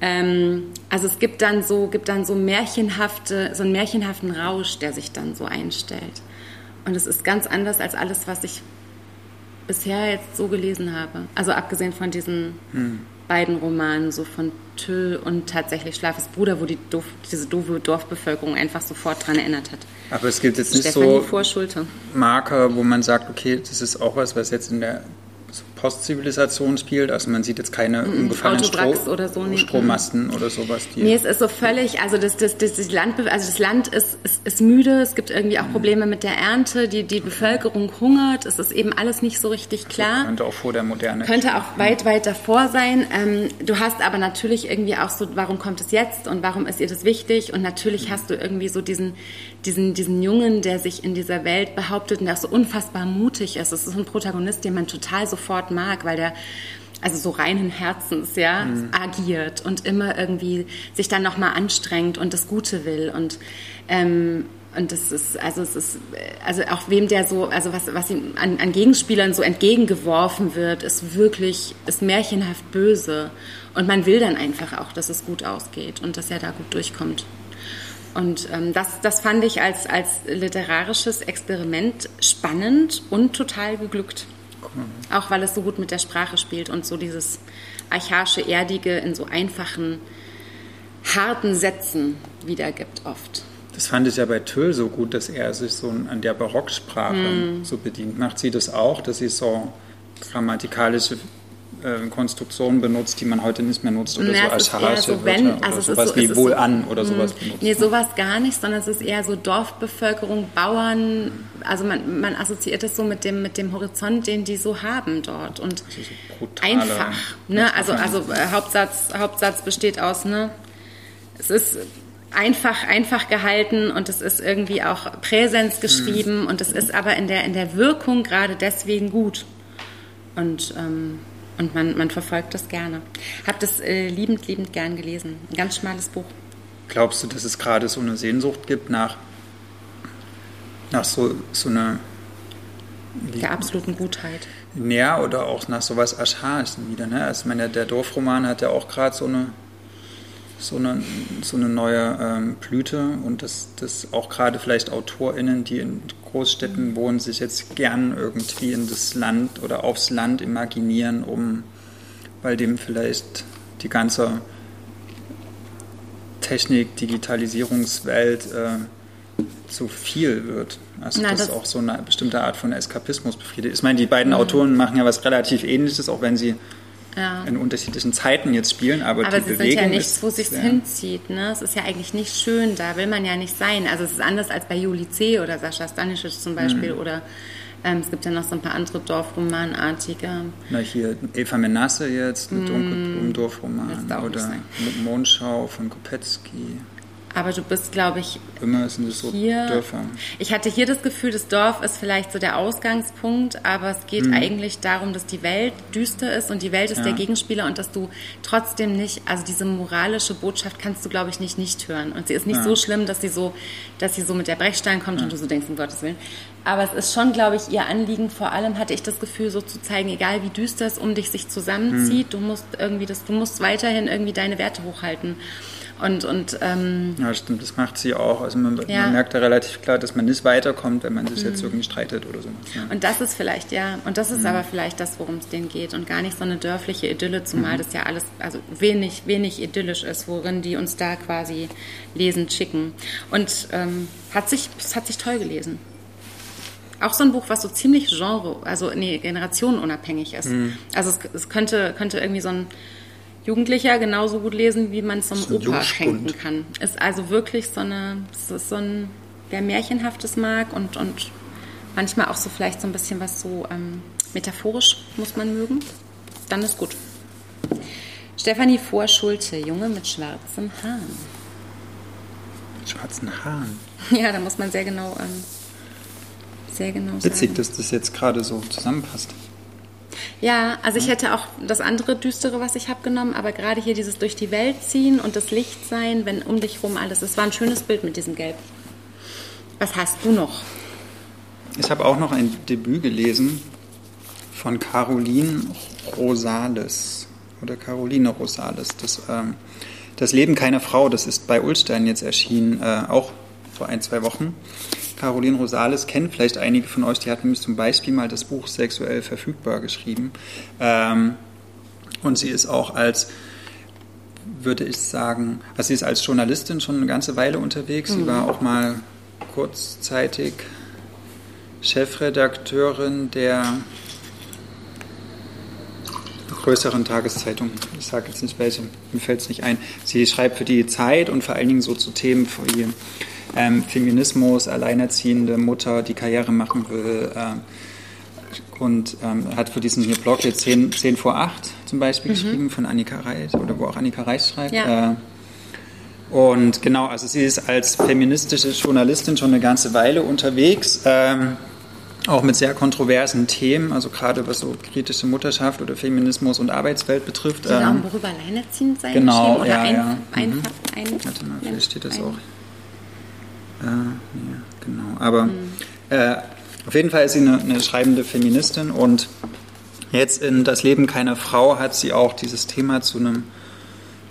Ähm, also es gibt dann so, gibt dann so märchenhafte, so einen märchenhaften Rausch, der sich dann so einstellt. Und es ist ganz anders als alles, was ich bisher jetzt so gelesen habe. Also abgesehen von diesen hm. beiden Romanen, so von Tüll und tatsächlich Schlafes Bruder, wo die doof, diese doofe Dorfbevölkerung einfach sofort dran erinnert hat. Aber es gibt jetzt nicht Stefanie so Marker, wo man sagt, okay, das ist auch was, was jetzt in der Postzivilisation spielt. Also man sieht jetzt keine mm, umgefallenen Stro oder so, nee. Strommasten mm. oder sowas. Die nee, es ist so völlig, also das, das, das, das Land, also das Land ist, ist, ist müde, es gibt irgendwie auch mm. Probleme mit der Ernte, die, die Bevölkerung hungert, es ist eben alles nicht so richtig klar. Also könnte auch vor der Moderne. Könnte auch weit, weit davor sein. Ähm, du hast aber natürlich irgendwie auch so, warum kommt es jetzt und warum ist ihr das wichtig? Und natürlich hast du irgendwie so diesen, diesen, diesen Jungen, der sich in dieser Welt behauptet und der auch so unfassbar mutig ist. Es ist ein Protagonist, den man total sofort mag, weil der also so reinen Herzens, ja, mhm. agiert und immer irgendwie sich dann nochmal anstrengt und das Gute will. Und ähm, und das ist, also es ist, also auch wem der so, also was, was ihm an, an Gegenspielern so entgegengeworfen wird, ist wirklich, ist märchenhaft böse. Und man will dann einfach auch, dass es gut ausgeht und dass er da gut durchkommt. Und ähm, das, das fand ich als, als literarisches Experiment spannend und total geglückt. Cool. Auch weil es so gut mit der Sprache spielt und so dieses archaische, erdige in so einfachen, harten Sätzen wiedergibt oft. Das fand ich ja bei Töll so gut, dass er sich so an der Barocksprache hm. so bedient. Macht sie das auch, dass sie so grammatikalische äh, Konstruktionen benutzt, die man heute nicht mehr nutzt oder ja, so archaische so, wenn, Wörter also oder sowas so, wie wohl an oder sowas benutzt? Nee, sowas gar nicht, sondern es ist eher so Dorfbevölkerung, Bauern, also man, man assoziiert es so mit dem, mit dem Horizont, den die so haben dort und also so einfach, ne? also, also äh, Hauptsatz, Hauptsatz besteht aus, ne? es ist einfach, einfach gehalten und es ist irgendwie auch Präsens geschrieben mhm. und es ist aber in der, in der Wirkung gerade deswegen gut. Und, ähm, und man, man verfolgt das gerne. Habe das äh, liebend, liebend gern gelesen. Ein ganz schmales Buch. Glaubst du, dass es gerade so eine Sehnsucht gibt nach, nach so, so einer. Der absoluten Gutheit. Ja, oder auch nach sowas Archaischen wieder. Ne? Also, meine, der Dorfroman hat ja auch gerade so eine so eine, so eine neue ähm, Blüte und dass das auch gerade vielleicht AutorInnen, die in Großstädten wohnen, sich jetzt gern irgendwie in das Land oder aufs Land imaginieren, um weil dem vielleicht die ganze Technik, Digitalisierungswelt äh, zu viel wird. Also Na, das, das auch so eine bestimmte Art von Eskapismus befriedigt. Ich meine, die beiden mhm. Autoren machen ja was relativ ähnliches, auch wenn sie ja. in unterschiedlichen Zeiten jetzt spielen, aber, aber die sie Bewegung sind ja nichts, wo sich ja. hinzieht. Ne? Es ist ja eigentlich nicht schön, da will man ja nicht sein. Also es ist anders als bei Juli C. oder Sascha Stanisic zum Beispiel mhm. oder ähm, es gibt ja noch so ein paar andere Dorfromanartige. Na hier Eva Menasse jetzt mit mm, Dunkelblumen Dorfroman oder Mondschau von Kopetzky. Aber du bist, glaube ich, immer sind es so hier. Dörfer. Ich hatte hier das Gefühl, das Dorf ist vielleicht so der Ausgangspunkt, aber es geht mhm. eigentlich darum, dass die Welt düster ist und die Welt ist ja. der Gegenspieler und dass du trotzdem nicht, also diese moralische Botschaft kannst du, glaube ich, nicht nicht hören. Und sie ist nicht ja. so schlimm, dass sie so, dass sie so mit der Brechstein kommt ja. und du so denkst, um Gottes Willen. Aber es ist schon, glaube ich, ihr Anliegen. Vor allem hatte ich das Gefühl, so zu zeigen, egal wie düster es um dich sich zusammenzieht, mhm. du musst irgendwie das, du musst weiterhin irgendwie deine Werte hochhalten. Und, und, ähm, ja, stimmt, das macht sie auch. Also man, ja. man, merkt da relativ klar, dass man nicht weiterkommt, wenn man sich mhm. jetzt irgendwie streitet oder so. Ja. Und das ist vielleicht, ja, und das ist mhm. aber vielleicht das, worum es denen geht und gar nicht so eine dörfliche Idylle, zumal mhm. das ja alles, also wenig, wenig idyllisch ist, worin die uns da quasi lesend schicken. Und ähm, hat sich, es hat sich toll gelesen. Auch so ein Buch, was so ziemlich genre, also nee, generationenunabhängig ist. Mhm. Also es, es könnte, könnte irgendwie so ein Jugendlicher genauso gut lesen, wie man es einem Opa schenken kann. Ist also wirklich so eine, es ist so ein, wer Märchenhaftes mag und, und manchmal auch so vielleicht so ein bisschen was so ähm, metaphorisch muss man mögen, dann ist gut. Stefanie Vorschulte, Junge mit schwarzem Haaren. Mit schwarzen Haaren? Ja, da muss man sehr genau, ähm, sehr genau Witzig, sagen. dass das jetzt gerade so zusammenpasst. Ja, also ich hätte auch das andere Düstere, was ich habe genommen, aber gerade hier dieses durch die Welt ziehen und das Licht sein, wenn um dich rum alles. Es war ein schönes Bild mit diesem Gelb. Was hast du noch? Ich habe auch noch ein Debüt gelesen von Caroline Rosales oder Caroline Rosales. Das, ähm, das Leben keiner Frau, das ist bei Ulstein jetzt erschienen, äh, auch vor ein, zwei Wochen. Caroline Rosales kennen vielleicht einige von euch, die hat nämlich zum Beispiel mal das Buch Sexuell verfügbar geschrieben. Ähm, und sie ist auch als, würde ich sagen, also sie ist als Journalistin schon eine ganze Weile unterwegs. Sie mhm. war auch mal kurzzeitig Chefredakteurin der größeren Tageszeitung. Ich sage jetzt nicht welche, mir fällt es nicht ein. Sie schreibt für die Zeit und vor allen Dingen so zu Themen wie ähm, Feminismus, alleinerziehende Mutter, die Karriere machen will. Äh, und ähm, hat für diesen hier Blog jetzt 10, 10 vor 8 zum Beispiel mhm. geschrieben von Annika Reis oder wo auch Annika Reis schreibt. Ja. Äh, und genau, also sie ist als feministische Journalistin schon eine ganze Weile unterwegs. Ähm, auch mit sehr kontroversen Themen, also gerade was so kritische Mutterschaft oder Feminismus und Arbeitswelt betrifft. Sie ähm, worüber alleinerziehend sein genau, oder ja, ein, ja. Ein, mhm. ein, Warte mal, vielleicht steht das auch Äh, ja, genau. Aber mhm. äh, auf jeden Fall ist sie eine, eine, schreibende Feministin und jetzt in Das Leben keiner Frau hat sie auch dieses Thema zu einem,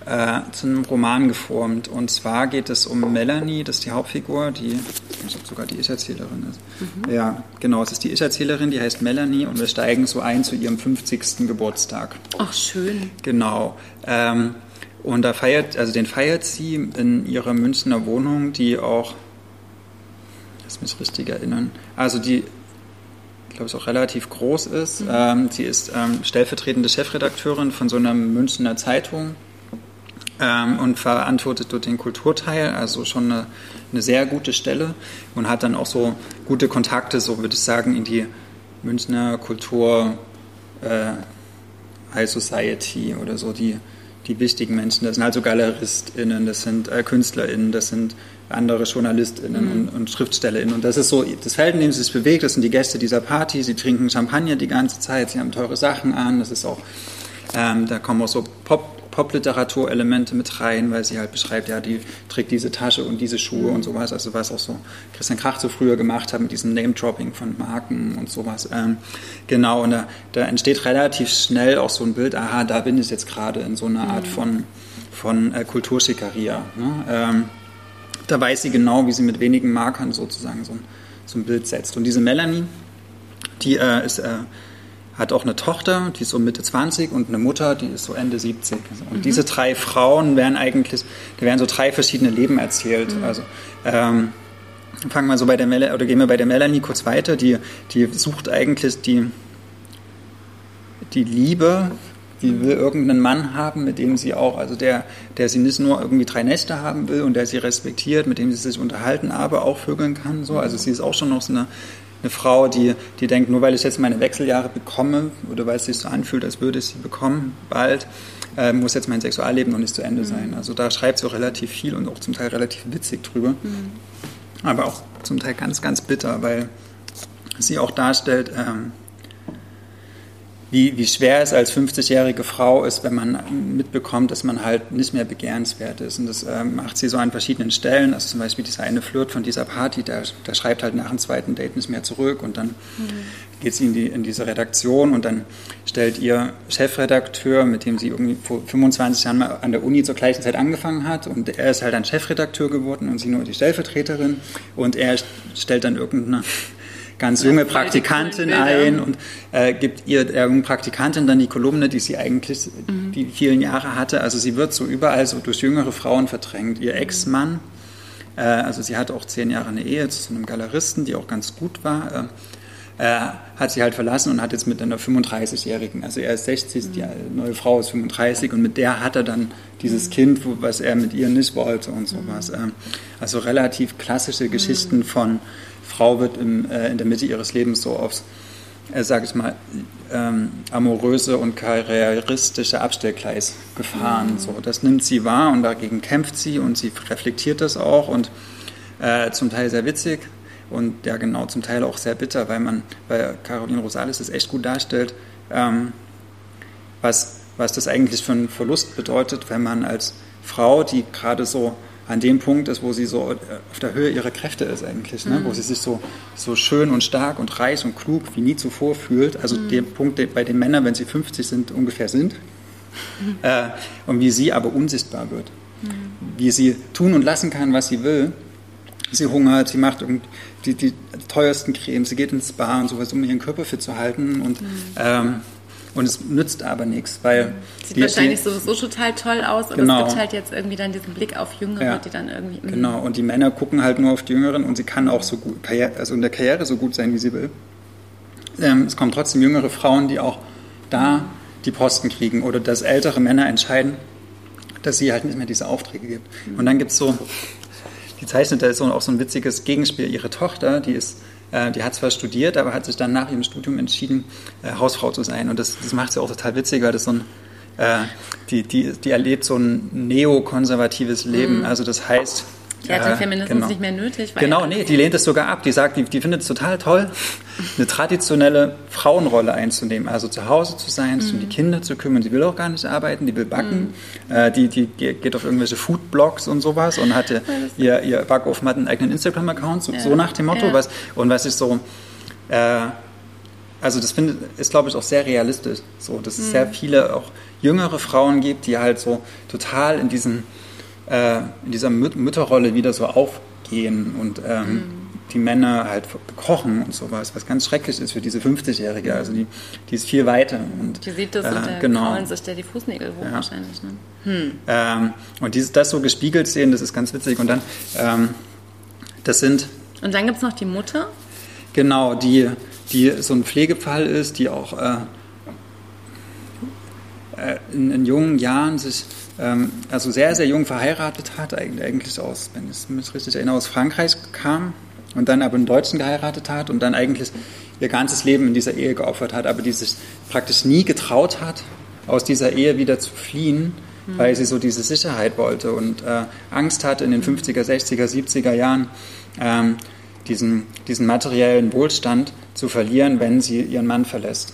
äh, zu einem Roman geformt. Und zwar geht es um Melanie, das ist die Hauptfigur, die, ich glaube sogar die Ich-Erzählerin ist. Mhm. Ja, genau, es ist die Ich-Erzählerin, die heißt Melanie und wir steigen so ein zu ihrem 50. Geburtstag. Ach, schön. Genau. Ähm, und da feiert, also den feiert sie in ihrer Münchner Wohnung, die auch, lass mich richtig erinnern, also die, ich glaube, es auch relativ groß ist. Mhm. Ähm, sie ist ähm, stellvertretende Chefredakteurin von so einer Münchner Zeitung ähm, und verantwortet dort den Kulturteil, also schon eine, eine, sehr gute Stelle und hat dann auch so gute Kontakte, so würde ich sagen, in die Münchner Kultur äh, High Society oder so, die die wichtigen Menschen. Das sind also GaleristInnen, das sind äh, KünstlerInnen, das sind andere JournalistInnen mhm. und, und SchriftstellerInnen. Und das ist so das Feld, in dem sie sich bewegt. Das sind die Gäste dieser Party. Sie trinken Champagner die ganze Zeit. Sie haben teure Sachen an. Das ist auch, ähm, da kommen auch so Pop Popliteraturelemente mit rein, weil sie halt beschreibt, ja, die trägt diese Tasche und diese Schuhe und sowas. Also was auch so Christian Krach so früher gemacht hat mit diesem Name-Dropping von Marken und sowas. Ähm, genau, und da, da, entsteht relativ schnell auch so ein Bild, aha, da bin ich jetzt gerade in so einer Art mhm. von, von äh, Kulturschikaria. Ne? Ähm, da weiß sie genau, wie sie mit wenigen Markern sozusagen so ein, so ein Bild setzt. Und diese Melanie, die äh, ist äh, hat auch eine Tochter, die ist so Mitte 20 und eine Mutter, die ist so Ende 70. Und mhm. diese drei Frauen werden eigentlich, da werden so drei verschiedene Leben erzählt. Mhm. Also ähm, fangen wir so bei der Mel oder gehen wir bei der Melanie kurz weiter. Die, die sucht eigentlich die, die Liebe, die will irgendeinen Mann haben, mit dem sie auch, also der, der sie nicht nur irgendwie drei Nächte haben will und der sie respektiert, mit dem sie sich unterhalten, aber auch vögeln kann. So. Also sie ist auch schon noch so eine eine Frau, die, die denkt, nur weil ich jetzt meine Wechseljahre bekomme oder weil es sich so anfühlt, als würde ich sie bekommen, bald, äh, muss jetzt mein Sexualleben noch nicht zu Ende mhm. sein. Also da schreibt sie auch relativ viel und auch zum Teil relativ witzig drüber. Mhm. Aber auch zum Teil ganz, ganz bitter, weil sie auch darstellt, ähm, wie, wie schwer es als 50-jährige Frau ist, wenn man mitbekommt, dass man halt nicht mehr begehrenswert ist. Und das äh, macht sie so an verschiedenen Stellen. Also zum Beispiel dieser eine Flirt von dieser Party, der, der schreibt halt nach dem zweiten Date nicht mehr zurück und dann mhm. geht sie in, die, in diese Redaktion und dann stellt ihr Chefredakteur, mit dem sie irgendwie vor 25 Jahren mal an der Uni zur gleichen Zeit angefangen hat und er ist halt dann Chefredakteur geworden und sie nur die Stellvertreterin und er stellt dann irgendeine ganz junge Praktikantin ein und äh, gibt ihr der jungen Praktikantin dann die Kolumne, die sie eigentlich mhm. die vielen Jahre hatte. Also sie wird so überall so durch jüngere Frauen verdrängt. Ihr Ex-Mann, äh, also sie hatte auch zehn Jahre eine Ehe zu einem Galeristen, die auch ganz gut war. Äh, äh hat sie halt verlassen und hat jetzt mit einer 35-Jährigen, also er ist 60, mhm. die neue Frau ist 35 und mit der hat er dann dieses mhm. Kind, was er mit ihr nicht wollte und sowas. Mhm. Also relativ klassische Geschichten von Frau wird im, äh, in der Mitte ihres Lebens so aufs, äh, sage ich mal, ähm, amoröse und karrieristische Abstellgleis gefahren. Mhm. So, das nimmt sie wahr und dagegen kämpft sie und sie reflektiert das auch und äh, zum Teil sehr witzig und ja genau zum Teil auch sehr bitter, weil man, weil Caroline Rosales es echt gut darstellt, ähm, was, was das eigentlich für einen Verlust bedeutet, wenn man als Frau, die gerade so an dem Punkt ist, wo sie so äh, auf der Höhe ihrer Kräfte ist eigentlich, ne? Mhm. wo sie sich so, so schön und stark und reich und klug wie nie zuvor fühlt. Also mhm. der Punkt, bei den Männern, wenn sie 50 sind, ungefähr sind. Mhm. Äh, und wie sie aber unsichtbar wird. Mhm. Wie sie tun und lassen kann, was sie will. Sie hungert, sie macht die, die teuersten Cremes, sie geht ins Spa und sowas, um ihren Körper fit zu halten. Und mhm. ähm, und es nützt aber nichts, weil. Sieht die, wahrscheinlich die, sowieso total toll aus, aber genau. es gibt halt jetzt irgendwie dann diesen Blick auf Jüngere, ja. die dann irgendwie. Mm. Genau, und die Männer gucken halt nur auf die Jüngeren und sie kann auch so gut, also in der Karriere so gut sein, wie sie will. Ähm, es kommen trotzdem jüngere Frauen, die auch da die Posten kriegen oder dass ältere Männer entscheiden, dass sie halt nicht mehr diese Aufträge gibt. Und dann gibt es so, die zeichnet da ist auch so ein witziges Gegenspiel. Ihre Tochter, die ist die hat zwar studiert, aber hat sich dann nach ihrem Studium entschieden, äh, Hausfrau zu sein. Und das, das macht sie auch total witzig, weil das so ein, äh, die, die, die erlebt so ein neokonservatives Leben. Mhm. Also das heißt, Die hat den Feminismus genau. nicht mehr nötig. genau, nee, die lehnt es sogar ab. Die sagt, die, die findet es total toll, eine traditionelle Frauenrolle einzunehmen. Also zu Hause zu sein, mhm. um die Kinder zu kümmern. Sie will auch gar nicht arbeiten, die will backen. Mhm. Äh, die, die geht auf irgendwelche Foodblogs und sowas und hatte ihr, ihr Backofen hat einen eigenen Instagram-Account, so, ja. so, nach dem Motto. Ja. Was, und was ist so... Äh, also das finde, ist, glaube ich, auch sehr realistisch. So, dass es mhm. sehr viele auch jüngere Frauen gibt, die halt so total in, diesen, äh, in dieser Müt Mütterrolle wieder so aufgehen und ähm, mhm. die Männer halt kochen und sowas, was ganz schrecklich ist für diese 50-Jährige. Also die, die ist viel weiter. Und, die sieht das äh, und der genau. sich der die Fußnägel hoch ja. wahrscheinlich. Ne? Hm. Ähm, und dieses, das so gespiegelt sehen, das ist ganz witzig. Und dann, ähm, das sind... Und dann gibt es noch die Mutter. Genau, die die so ein Pflegefall ist, die auch äh, äh, in, in, jungen Jahren sich also sehr, sehr jung verheiratet hat, eigentlich aus, wenn ich mich richtig erinnere, aus Frankreich kam und dann aber einen Deutschen geheiratet hat und dann eigentlich ihr ganzes Leben in dieser Ehe geopfert hat, aber die sich praktisch nie getraut hat, aus dieser Ehe wieder zu fliehen, mhm. weil sie so diese Sicherheit wollte und äh, Angst hatte in den 50er, 60er, 70er Jahren, ähm, diesen, diesen materiellen Wohlstand zu verlieren, wenn sie ihren Mann verlässt.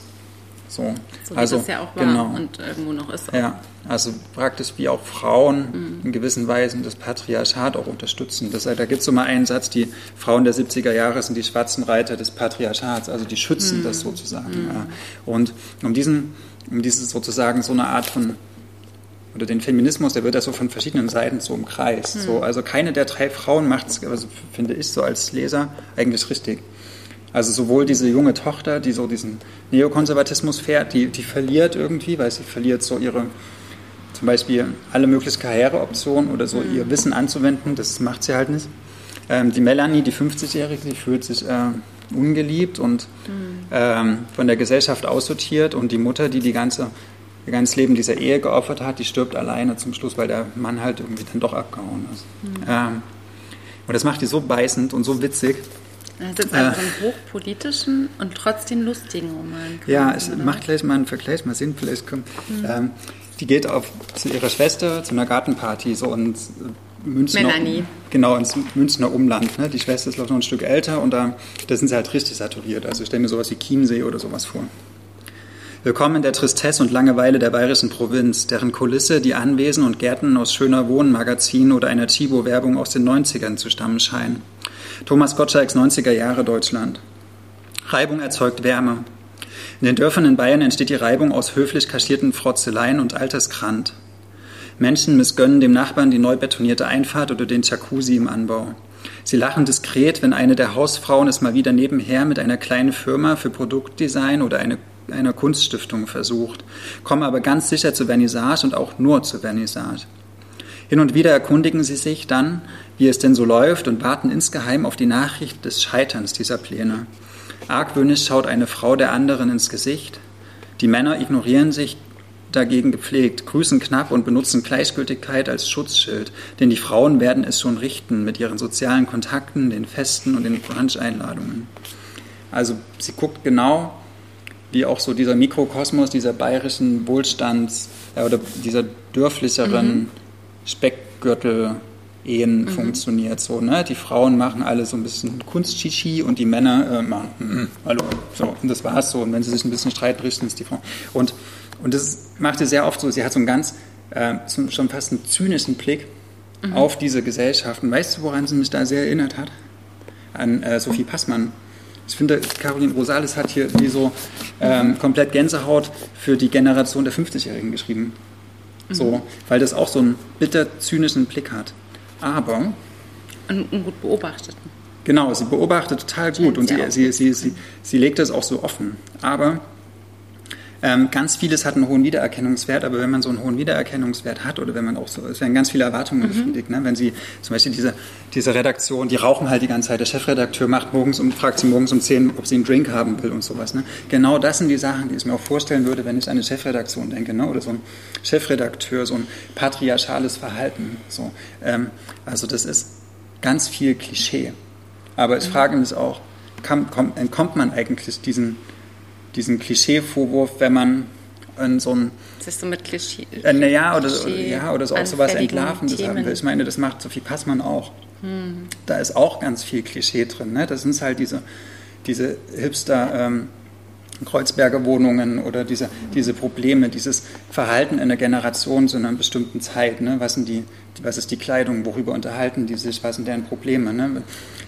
So, so also, das ja auch war genau. und irgendwo noch ist. Auch. Ja, also praktisch wie auch Frauen mhm. in gewissen Weisen das Patriarchat auch unterstützen. Das, da gibt es so mal einen Satz, die Frauen der 70er Jahre sind die schwarzen Reiter des Patriarchats, also die schützen mhm. das sozusagen. Mhm. Ja. Und um diesen, um dieses sozusagen so eine Art von oder den Feminismus, der wird ja so von verschiedenen Seiten so im Kreis. Mhm. So, also keine der drei Frauen macht es, also finde ich so als Leser, eigentlich richtig. Also sowohl diese junge Tochter, die so diesen Neokonservatismus fährt, die, die verliert irgendwie, weil sie verliert so ihre, zum Beispiel alle möglichen Karriereoptionen oder so mhm. ihr Wissen anzuwenden, das macht sie halt nicht. Ähm, die Melanie, die 50-Jährige, die fühlt sich äh, ungeliebt und mhm. ähm, von der Gesellschaft aussortiert und die Mutter, die die ganze, ihr ganzes Leben dieser Ehe geopfert hat, die stirbt alleine zum Schluss, weil der Mann halt irgendwie dann doch abgehauen ist. Mhm. Ähm, und das macht die so beißend und so witzig. Das ist also äh, einen hochpolitischen und trotzdem lustigen Roman. Ja, ich mache gleich mal einen Vergleich, mal sehen, vielleicht kommt. Mhm. Ähm, die geht auf, zu ihrer Schwester zu einer Gartenparty so und Münchner, Melanie. Genau, ins Münchner Umland. Ne? Die Schwester ist, glaube ich, noch ein Stück älter und da, da sind sie halt richtig saturiert. Also ich stelle mir sowas wie Chiemsee oder sowas vor. Willkommen in der Tristesse und Langeweile der bayerischen Provinz, deren Kulisse die Anwesen und Gärten aus schöner Wohnmagazin oder einer Chibo-Werbung aus den 90ern zu stammen scheinen. Thomas Gottschalks 90er Jahre Deutschland. Reibung erzeugt Wärme. In den Dörfern in Bayern entsteht die Reibung aus höflich kaschierten Frotzeleien und Alterskrant. Menschen missgönnen dem Nachbarn die neu betonierte Einfahrt oder den Jacuzzi im Anbau. Sie lachen diskret, wenn eine der Hausfrauen es mal wieder nebenher mit einer kleinen Firma für Produktdesign oder eine, einer Kunststiftung versucht, kommen aber ganz sicher zur Vernissage und auch nur zur Vernissage. Hin und wieder erkundigen sie sich dann, wie es denn so läuft und warten insgeheim auf die Nachricht des Scheiterns dieser Pläne. Argwöhnisch schaut eine Frau der anderen ins Gesicht. Die Männer ignorieren sich dagegen gepflegt, grüßen knapp und benutzen Gleichgültigkeit als Schutzschild, denn die Frauen werden es schon richten mit ihren sozialen Kontakten, den Festen und den Brunch-Einladungen. Also sie guckt genau, wie auch so dieser Mikrokosmos dieser bayerischen Wohlstands- oder dieser dörflicheren mhm. Speckgürtel Ehen mhm. funktioniert so, ne? Die Frauen machen alle so ein bisschen Kunstchichi und die Männer äh, machen, mm, hallo, so, und das war's so. Und wenn sie sich ein bisschen streiten, richten es die Frauen. Und, und das macht sie sehr oft so, sie hat so einen ganz, äh, so, schon fast einen zynischen Blick mhm. auf diese Gesellschaften. Weißt du, woran sie mich da sehr erinnert hat? An äh, Sophie Passmann. Ich finde, Caroline Rosales hat hier wie so ähm, komplett Gänsehaut für die Generation der 50-Jährigen geschrieben. So, mhm. weil das auch so einen bitter zynischen Blick hat. Aber. Und, gut beobachteten. Genau, sie beobachtet total gut und sie, sie, sie, sie, sie legt das auch so offen. Aber ähm, ganz vieles hat einen hohen Wiedererkennungswert, aber wenn man so einen hohen Wiedererkennungswert hat oder wenn man auch so, es werden ganz viele Erwartungen mhm. befriedigt. Ne? Wenn Sie zum Beispiel diese, diese Redaktion, die rauchen halt die ganze Zeit, der Chefredakteur macht morgens und fragt sie morgens um 10, ob sie einen Drink haben will und sowas. Ne? Genau das sind die Sachen, die ich mir auch vorstellen würde, wenn ich an eine Chefredaktion denke, ne? oder so ein Chefredakteur, so ein patriarchales Verhalten. So. Ähm, also das ist ganz viel Klischee. Aber ich mhm. frage mich auch, kann, kommt, entkommt man eigentlich diesen diesen Klischee-Vorwurf, wenn man in so ein. Siehst du mit Klischee? Äh, naja, oder, oder, ja, oder so auch sowas Entlarvendes haben will. Ich meine, das macht Sophie Passmann auch. Hm. Da ist auch ganz viel Klischee drin. Ne? Das sind halt diese, diese Hipster- ähm, Kreuzberger Wohnungen oder diese, diese Probleme, dieses Verhalten einer Generation zu einer bestimmten Zeit. Ne? Was, sind die, was ist die Kleidung, worüber unterhalten die sich, was sind deren Probleme? Ne?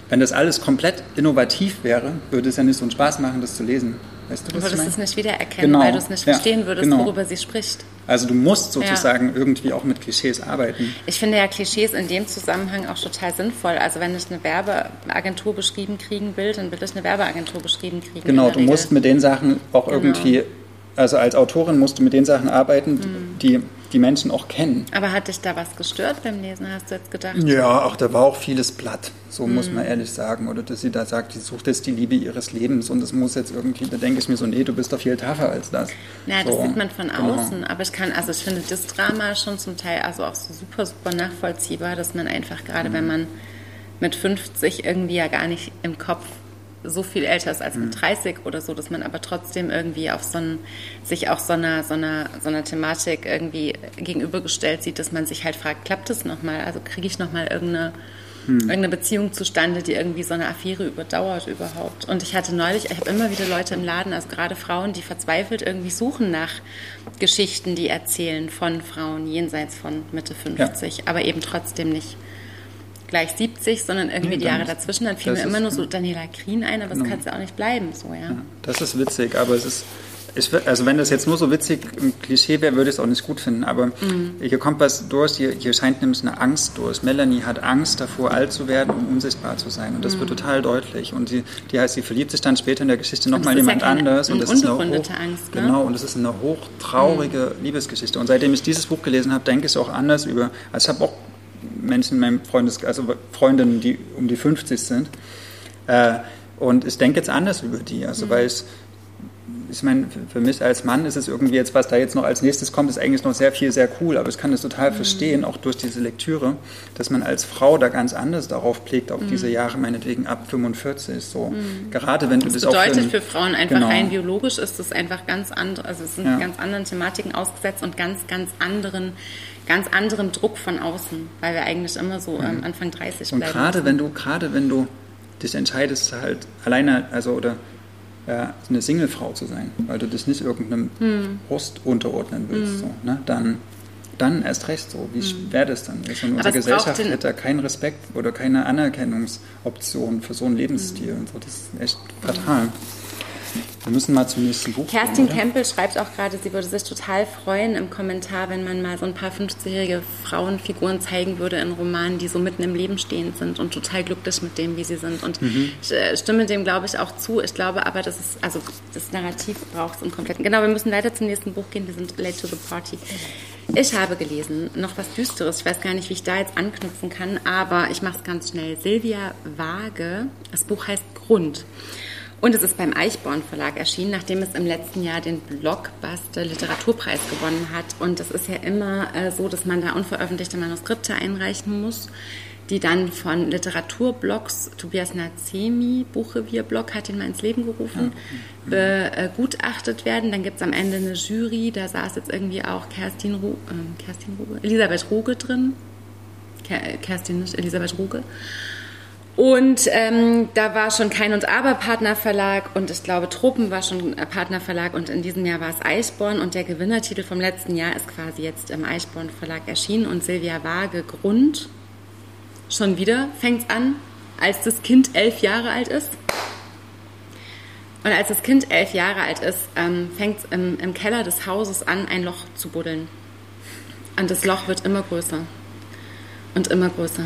Wenn das alles komplett innovativ wäre, würde es ja nicht so einen Spaß machen, das zu lesen. Weißt du, was du würdest es nicht wiedererkennen, genau. weil du es nicht verstehen ja, würdest, genau. worüber sie spricht. Also du musst sozusagen ja. irgendwie auch mit Klischees arbeiten. Ich finde ja Klischees in dem Zusammenhang auch total sinnvoll. Also wenn ich eine Werbeagentur beschrieben kriegen will, dann will ich eine Werbeagentur beschrieben kriegen. Genau, du musst mit den Sachen auch genau. irgendwie, also als Autorin musst du mit den Sachen arbeiten, mhm. die die Menschen auch kennen. Aber hat dich da was gestört beim Lesen, hast du jetzt gedacht? Ja, auch da war auch vieles platt, so mhm. muss man ehrlich sagen. Oder dass sie da sagt, sie sucht jetzt die Liebe ihres Lebens und das muss jetzt irgendwie, da denke ich mir so, nee, du bist doch viel taffer als das. Na, so, das sieht man von genau. außen, aber ich kann, also ich finde das Drama schon zum Teil also auch so super, super nachvollziehbar, dass man einfach gerade, mhm. wenn man mit 50 irgendwie ja gar nicht im Kopf so viel älter ist als mit 30 mhm. oder so, dass man aber trotzdem irgendwie auf so ein, sich auch so einer, so, einer, so einer Thematik irgendwie gegenübergestellt sieht, dass man sich halt fragt, klappt das nochmal? Also kriege ich nochmal irgendeine, hm. irgendeine Beziehung zustande, die irgendwie so eine Affäre überdauert überhaupt? Und ich hatte neulich, ich habe immer wieder Leute im Laden, also gerade Frauen, die verzweifelt irgendwie suchen nach Geschichten, die erzählen von Frauen jenseits von Mitte 50, ja. aber eben trotzdem nicht gleich 70, sondern irgendwie nee, die Jahre dazwischen. Dann fiel mir immer nur so Daniela Krien ein, aber das genau. kann es ja auch nicht bleiben. So, ja. ja. Das ist witzig, aber es ist. Ich, also wenn das jetzt nur so witzig im Klischee wäre, würde ich es auch nicht gut finden. Aber mhm. hier kommt was durch, hier, hier, scheint nämlich eine Angst durch. Melanie hat Angst davor, alt zu werden und unsichtbar zu sein. Und das mhm. wird total deutlich. Und die, die heißt, sie verliebt sich dann später in der Geschichte nochmal in jemand ja anders. Und das ist eine hoch, Angst, ne? Genau, und das ist eine hochtraurige mhm. Liebesgeschichte. Und seitdem ich dieses Buch gelesen habe, denke ich auch anders über. Also ich habe auch Menschen in meinem Freundes, also Freundinnen, die um die 50 sind. Äh, und ich denke jetzt anders über die, also mhm. weil es ich meine, für mich als Mann ist es irgendwie jetzt, was da jetzt noch als nächstes kommt, ist eigentlich noch sehr viel, sehr cool. Aber ich kann das total mhm. verstehen, auch durch diese Lektüre, dass man als Frau da ganz anders darauf pflegt, auf mhm. diese Jahre, meinetwegen ab 45. So. Mhm. Gerade wenn du das, das bedeutet auch für, für Frauen einfach genau. rein biologisch ist es einfach ganz andere, also es sind ja. ganz anderen Thematiken ausgesetzt und ganz, ganz anderen ganz anderem Druck von außen, weil wir eigentlich immer so ähm, Anfang 30 bleiben. Und gerade wenn du, gerade wenn du dich entscheidest, halt alleine, also oder äh, eine Singlefrau zu sein, weil du dich nicht irgendeinem hm. Unterordnen willst, hm. so, ne? dann, dann erst recht so. Wie hm. wäre das dann? Also in unserer Gesellschaft hätte da keinen Respekt oder keine Anerkennungsoption für so einen Lebensstil hm. und so. Das ist echt fatal. Wir müssen mal zum nächsten Buch Kerstin gehen, Kempel schreibt auch gerade, sie würde sich total freuen im Kommentar, wenn man mal so ein paar 50-jährige Frauenfiguren zeigen würde in Romanen, die so mitten im Leben stehend sind und total glücklich mit dem, wie sie sind. Und mhm. ich äh, stimme dem, glaube ich, auch zu. Ich glaube aber, dass es, also das Narrativ braucht es im kompletten. Genau, wir müssen weiter zum nächsten Buch gehen. Wir sind late to the party. Ich habe gelesen, noch was Düsteres. Ich weiß gar nicht, wie ich da jetzt anknüpfen kann, aber ich mache es ganz schnell. Silvia Waage, das Buch heißt Grund. Und es ist beim Eichborn Verlag erschienen, nachdem es im letzten Jahr den Blockbuster Literaturpreis gewonnen hat. Und es ist ja immer äh, so, dass man da unveröffentlichte Manuskripte einreichen muss, die dann von Literaturblogs, Tobias Nazemi, Buchrevier-Blog, hat ihn mal ins Leben gerufen, begutachtet werden. Dann gibt es am Ende eine Jury, da saß jetzt irgendwie auch Kerstin, Ru äh, Kerstin Ruge, Elisabeth Ruge drin. Kerstin nicht, Elisabeth Ruge. Und ähm, da war schon Kein und Aber Partnerverlag und ich glaube Tropen war schon Partnerverlag und in diesem Jahr war es Eichborn und der Gewinnertitel vom letzten Jahr ist quasi jetzt im Eichborn Verlag erschienen und Silvia Waage Grund. Schon wieder fängt es an, als das Kind elf Jahre alt ist. Und als das Kind elf Jahre alt ist, ähm, fängt es im, im Keller des Hauses an, ein Loch zu buddeln. Und das Loch wird immer größer und immer größer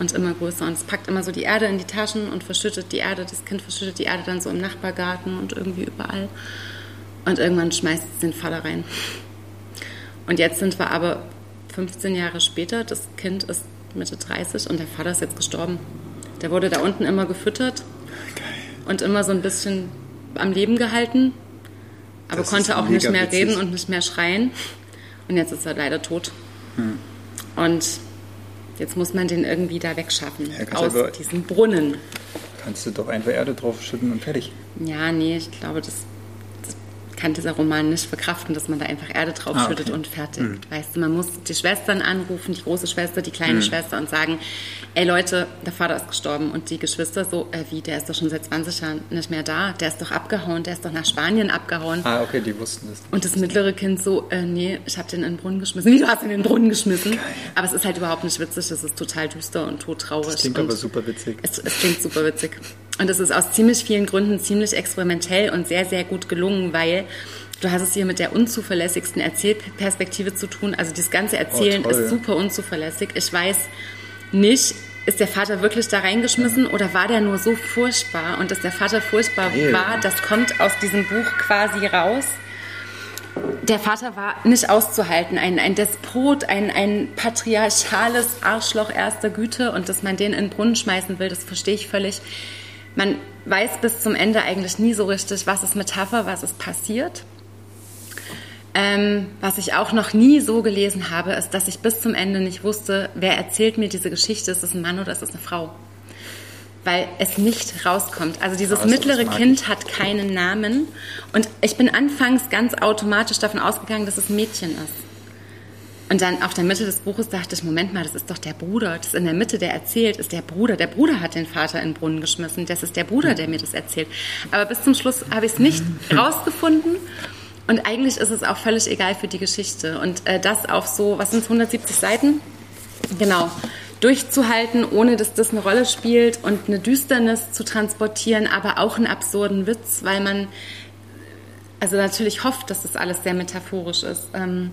und immer größer. Und es packt immer so die Erde in die Taschen und verschüttet die Erde. Das Kind verschüttet die Erde dann so im Nachbargarten und irgendwie überall. Und irgendwann schmeißt es den Vater rein. Und jetzt sind wir aber 15 Jahre später. Das Kind ist Mitte 30 und der Vater ist jetzt gestorben. Der wurde da unten immer gefüttert und immer so ein bisschen am Leben gehalten, aber das konnte auch nicht mehr witzig. reden und nicht mehr schreien. Und jetzt ist er leider tot. Hm. Und Jetzt muss man den irgendwie da wegschaffen ja, aus diesem Brunnen. Kannst du doch einfach Erde drauf schütten und fertig. Ja, nee, ich glaube, das kann dieser Roman nicht verkraften, dass man da einfach Erde draufschüttet ah, okay. und fertig. Mhm. Weißt du, man muss die Schwestern anrufen, die große Schwester, die kleine mhm. Schwester und sagen, ey Leute, der Vater ist gestorben und die Geschwister so, äh, wie, der ist doch schon seit 20 Jahren nicht mehr da, der ist doch abgehauen, der ist doch nach Spanien abgehauen. Ah, okay, die wussten das. Und das mittlere Kind so, äh, nee, ich habe den in den Brunnen geschmissen. Wie, du hast ihn in den Brunnen geschmissen? Geil. Aber es ist halt überhaupt nicht witzig, das ist total düster und todtraurig. Das klingt aber super witzig. Es, es klingt super witzig. Und es ist aus ziemlich vielen Gründen ziemlich experimentell und sehr, sehr gut gelungen, weil du hast es hier mit der unzuverlässigsten Erzählperspektive zu tun. Also das ganze Erzählen oh, ist super unzuverlässig. Ich weiß nicht, ist der Vater wirklich da reingeschmissen oder war der nur so furchtbar? Und dass der Vater furchtbar Ew. war, das kommt aus diesem Buch quasi raus. Der Vater war nicht auszuhalten, ein, ein Despot, ein, ein patriarchales Arschloch erster Güte und dass man den in den Brunnen schmeißen will, das verstehe ich völlig. Man weiß bis zum Ende eigentlich nie so richtig, was ist Metapher, was ist passiert. Ähm, was ich auch noch nie so gelesen habe, ist, dass ich bis zum Ende nicht wusste, wer erzählt mir diese Geschichte, ist es ein Mann oder ist es eine Frau? Weil es nicht rauskommt. Also dieses also, mittlere Kind hat keinen Namen und ich bin anfangs ganz automatisch davon ausgegangen, dass es ein Mädchen ist. Und dann auf der Mitte des Buches dachte ich, Moment mal, das ist doch der Bruder. Das ist in der Mitte, der erzählt, ist der Bruder. Der Bruder hat den Vater in den Brunnen geschmissen. Das ist der Bruder, der mir das erzählt. Aber bis zum Schluss habe ich es nicht rausgefunden. Und eigentlich ist es auch völlig egal für die Geschichte. Und äh, das auf so, was sind es, 170 Seiten? Genau. Durchzuhalten, ohne dass das eine Rolle spielt und eine Düsternis zu transportieren, aber auch einen absurden Witz, weil man also natürlich hofft, dass das alles sehr metaphorisch ist. Ähm,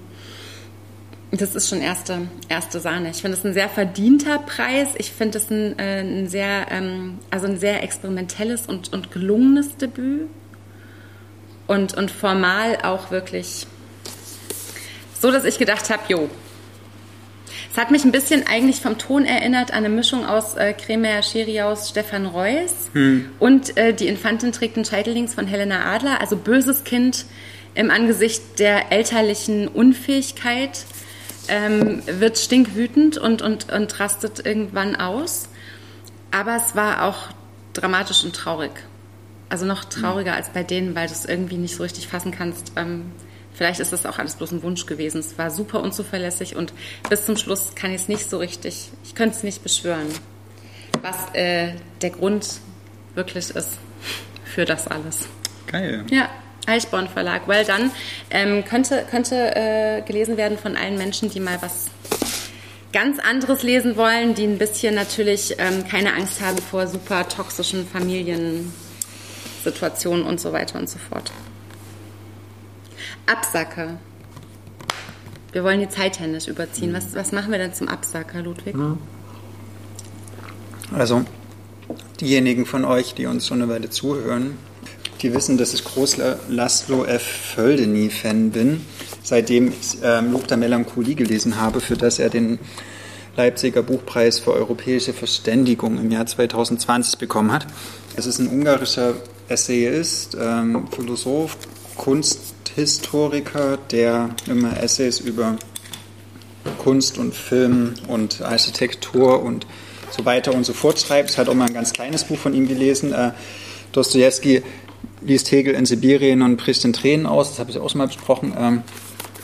das ist schon erste, erste Sahne. Ich finde es ein sehr verdienter Preis. Ich finde es ein, äh, ein, sehr, ähm, also ein sehr experimentelles und, und gelungenes Debüt. Und, und formal auch wirklich so, dass ich gedacht habe, jo. Es hat mich ein bisschen eigentlich vom Ton erinnert an eine Mischung aus äh, Kremer Scheriaus Stefan Reuss hm. und äh, Die Infantin trägt den Scheitelings von Helena Adler. Also böses Kind im Angesicht der elterlichen Unfähigkeit ähm, wird stinkwütend und, und, und rastet irgendwann aus. Aber es war auch dramatisch und traurig. Also noch trauriger als bei denen, weil du es irgendwie nicht so richtig fassen kannst. Ähm, vielleicht ist das auch alles bloß ein Wunsch gewesen. Es war super unzuverlässig und bis zum Schluss kann ich es nicht so richtig, ich könnte es nicht beschwören, was äh, der Grund wirklich ist für das alles. Geil. Ja. Eichborn Verlag. Well dann ähm, könnte, könnte äh, gelesen werden von allen Menschen, die mal was ganz anderes lesen wollen, die ein bisschen natürlich ähm, keine Angst haben vor super toxischen Familiensituationen und so weiter und so fort. Absacker. Wir wollen die Zeit händisch überziehen. Was, was machen wir denn zum Absacker, Ludwig? Also, diejenigen von euch, die uns schon eine Weile zuhören, die wissen, dass ich groß Laszlo F. Földeny-Fan bin, seitdem ich ähm, Lob der Melancholie gelesen habe, für das er den Leipziger Buchpreis für europäische Verständigung im Jahr 2020 bekommen hat. Es ist ein ungarischer Essayist, ähm, Philosoph, Kunsthistoriker, der immer Essays über Kunst und Film und Architektur und so weiter und so fort schreibt. Ich hatte auch mal ein ganz kleines Buch von ihm gelesen. Äh, Dostoevsky liest Hegel in Sibirien und bricht in Tränen aus, das habe ich auch schon mal besprochen, ähm,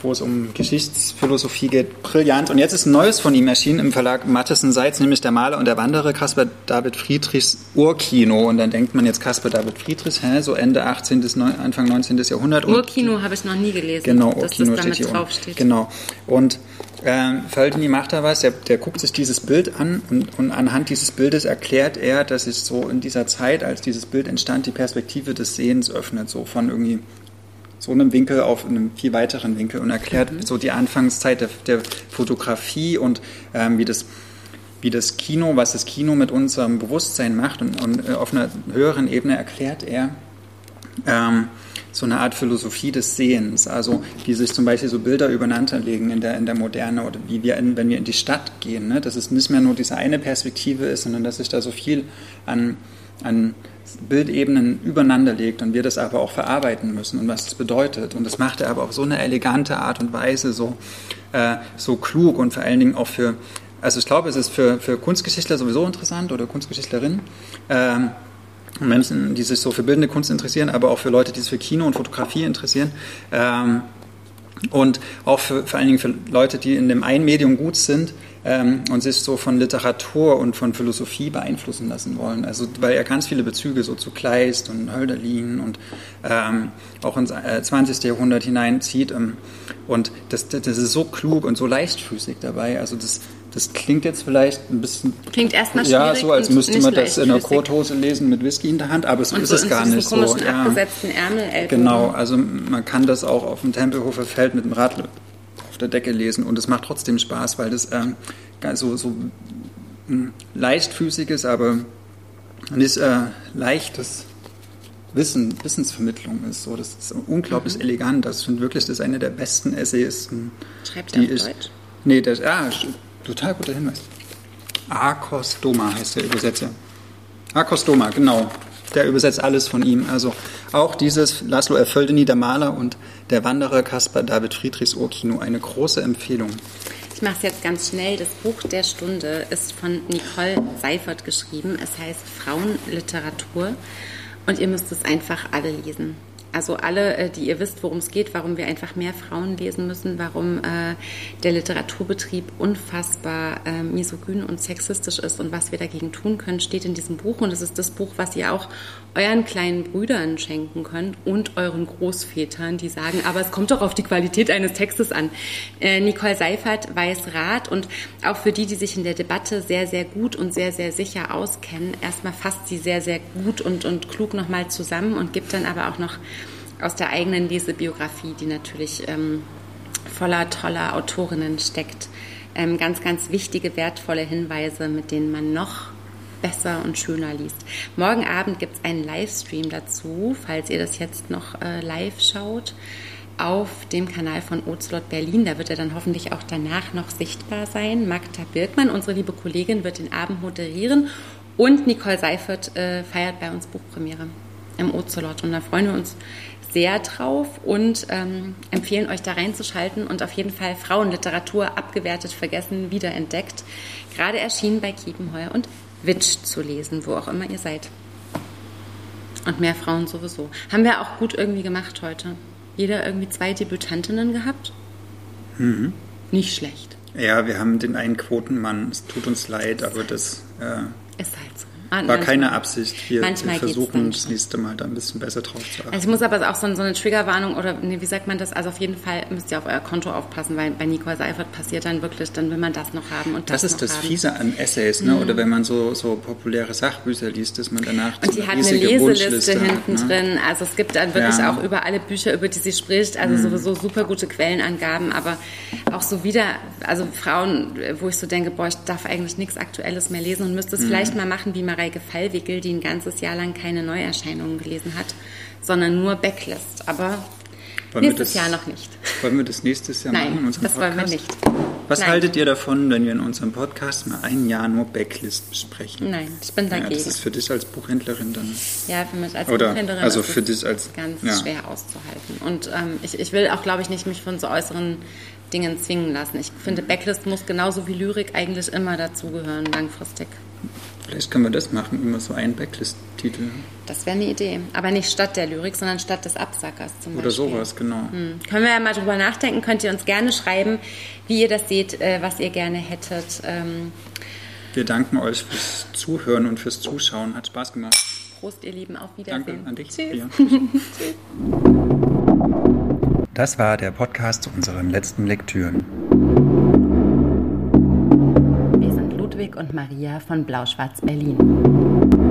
wo es um Geschichtsphilosophie geht. Brillant. Und jetzt ist ein neues von ihm erschienen im Verlag Matheson Seitz, nämlich Der Maler und der Wanderer, Caspar David Friedrichs Urkino. Und dann denkt man jetzt Caspar David Friedrichs, hä, so Ende 18. Anfang 19. Jahrhundert. Urkino habe ich noch nie gelesen, genau, dass Urkino das damit draufsteht. Genau. Und ähm, Feldini macht da was, der, der, guckt sich dieses Bild an und, und, anhand dieses Bildes erklärt er, dass sich so in dieser Zeit, als dieses Bild entstand, die Perspektive des Sehens öffnet, so von irgendwie so einem Winkel auf einem viel weiteren Winkel und erklärt mhm. so die Anfangszeit der, der Fotografie und ähm, wie das wie das Kino, was das Kino mit unserem Bewusstsein macht und, und äh, auf einer höheren Ebene erklärt er, ähm, so eine Art Philosophie des Sehens, also wie sich zum Beispiel so Bilder übereinander legen in der, in der Moderne oder wie wir, in, wenn wir in die Stadt gehen, ne? dass es nicht mehr nur diese eine Perspektive ist, sondern dass sich da so viel an, an Bildebenen übereinander legt und wir das aber auch verarbeiten müssen und was das bedeutet. Und das macht er aber auf so eine elegante Art und Weise, so, äh, so klug und vor allen Dingen auch für, also ich glaube, es ist für, für Kunstgeschichtler sowieso interessant oder Kunstgeschichtlerinnen. Ähm, Menschen, die sich so für bildende Kunst interessieren, aber auch für Leute, die sich für Kino und Fotografie interessieren. Ähm, und auch für, vor allen Dingen für Leute, die in dem einen Medium gut sind ähm, und sich so von Literatur und von Philosophie beeinflussen lassen wollen. Also weil er ganz viele Bezüge so zu Kleist und Hölderlin und ähm, auch ins äh, 20. Jahrhundert hineinzieht. Ähm, und das, das ist so klug und so leichtfüßig dabei. Also das das klingt jetzt vielleicht ein bisschen. Klingt erstmal Ja, so als müsste man das in einer Korthose lesen mit Whisky in der Hand, aber so und ist so es gar nicht so. Ja. Ärmel. Genau, also man kann das auch auf dem Tempelhofer Feld mit dem Rad auf der Decke lesen und es macht trotzdem Spaß, weil das ähm, so, so hm, leichtfüßiges, aber nicht äh, leichtes Wissen, Wissensvermittlung ist. So, das ist unglaublich mhm. elegant. Das finde wirklich das ist eine der besten Essays. Schreibt er auf ich, Deutsch? Nee, das, ja, Total guter Hinweis. Akostoma heißt der Übersetzer. Akostoma, genau. Der übersetzt alles von ihm. Also auch dieses Laszlo Erföldeni, der Maler und der Wanderer Caspar David Friedrichs Urkino, eine große Empfehlung. Ich mache es jetzt ganz schnell. Das Buch der Stunde ist von Nicole Seifert geschrieben. Es heißt Frauenliteratur und ihr müsst es einfach alle lesen. Also alle, äh, die ihr wisst, worum es geht, warum wir einfach mehr Frauen lesen müssen, warum äh, der Literaturbetrieb unfassbar äh, misogyn und sexistisch ist und was wir dagegen tun können, steht in diesem Buch. Und es ist das Buch, was ihr auch euren kleinen Brüdern schenken könnt und euren Großvätern, die sagen, aber es kommt doch auf die Qualität eines Textes an. Äh, Nicole Seifert weiß Rat und auch für die, die sich in der Debatte sehr, sehr gut und sehr, sehr sicher auskennen, erstmal fasst sie sehr, sehr gut und, und klug nochmal zusammen und gibt dann aber auch noch aus der eigenen Lesebiografie, die natürlich ähm, voller toller Autorinnen steckt, ähm, ganz, ganz wichtige, wertvolle Hinweise, mit denen man noch besser und schöner liest. Morgen Abend gibt es einen Livestream dazu, falls ihr das jetzt noch äh, live schaut, auf dem Kanal von Ozlot Berlin. Da wird er dann hoffentlich auch danach noch sichtbar sein. Magda Birkmann, unsere liebe Kollegin, wird den Abend moderieren und Nicole Seifert äh, feiert bei uns Buchpremiere im Ozelot. Und da freuen wir uns sehr drauf und ähm, empfehlen euch da reinzuschalten und auf jeden Fall Frauenliteratur abgewertet, vergessen, wiederentdeckt. Gerade erschienen bei Kiepenheuer und Witsch zu lesen, wo auch immer ihr seid. Und mehr Frauen sowieso. Haben wir auch gut irgendwie gemacht heute. Jeder irgendwie zwei Debütantinnen gehabt. Mhm. Nicht schlecht. Ja, wir haben den einen Quotenmann. Es tut uns leid, aber das äh, ist halt so. War manchmal, keine Absicht. Wir, wir versuchen das nächste Mal da ein bisschen besser drauf zu achten. Also ich muss aber auch so, so eine Triggerwarnung oder nee, wie sagt man das? Also auf jeden Fall müsst ihr auf euer Konto aufpassen, weil bei Nicole Seifert passiert dann wirklich, dann will man das noch haben und das, das ist das haben. Fiese an Essays, ne? Mhm. oder wenn man so, so populäre Sachbücher liest, dass man danach Und die hat eine Leseliste hinten hat, ne? drin. Also es gibt dann wirklich ja. auch über alle Bücher, über die sie spricht, also mhm. sowieso super gute Quellenangaben, aber auch so wieder, also Frauen, wo ich so denke, boah, ich darf eigentlich nichts Aktuelles mehr lesen und müsste es mhm. vielleicht mal machen wie Mareike Fallwickel, die ein ganzes Jahr lang keine Neuerscheinungen gelesen hat, sondern nur Backlist. Aber wollen nächstes das, Jahr noch nicht. Wollen wir das nächstes Jahr Nein, machen? das Podcast? wollen wir nicht. Was Nein. haltet ihr davon, wenn wir in unserem Podcast mal ein Jahr nur Backlist besprechen? Nein, ich bin dagegen. Ja, das ist für dich als Buchhändlerin dann. Ja, für mich als Oder, Buchhändlerin also ist für dich als ganz ja. schwer auszuhalten. Und ähm, ich, ich will auch, glaube ich, nicht mich von so äußeren Dingen zwingen lassen. Ich finde, Backlist muss genauso wie Lyrik eigentlich immer dazugehören, langfristig. Vielleicht können wir das machen, immer so einen Backlist-Titel. Das wäre eine Idee. Aber nicht statt der Lyrik, sondern statt des Absackers zum Oder Beispiel. Oder sowas, genau. Hm. Können wir ja mal drüber nachdenken. Könnt ihr uns gerne schreiben, wie ihr das seht, äh, was ihr gerne hättet. Ähm wir danken euch fürs Zuhören und fürs Zuschauen. Hat Spaß gemacht. Prost, ihr Lieben. Auf Wiedersehen. Danke an dich. Tschüss. Ja. Das war der Podcast zu unseren letzten Lektüren. Ludwig und Maria von Blau-Schwarz Berlin.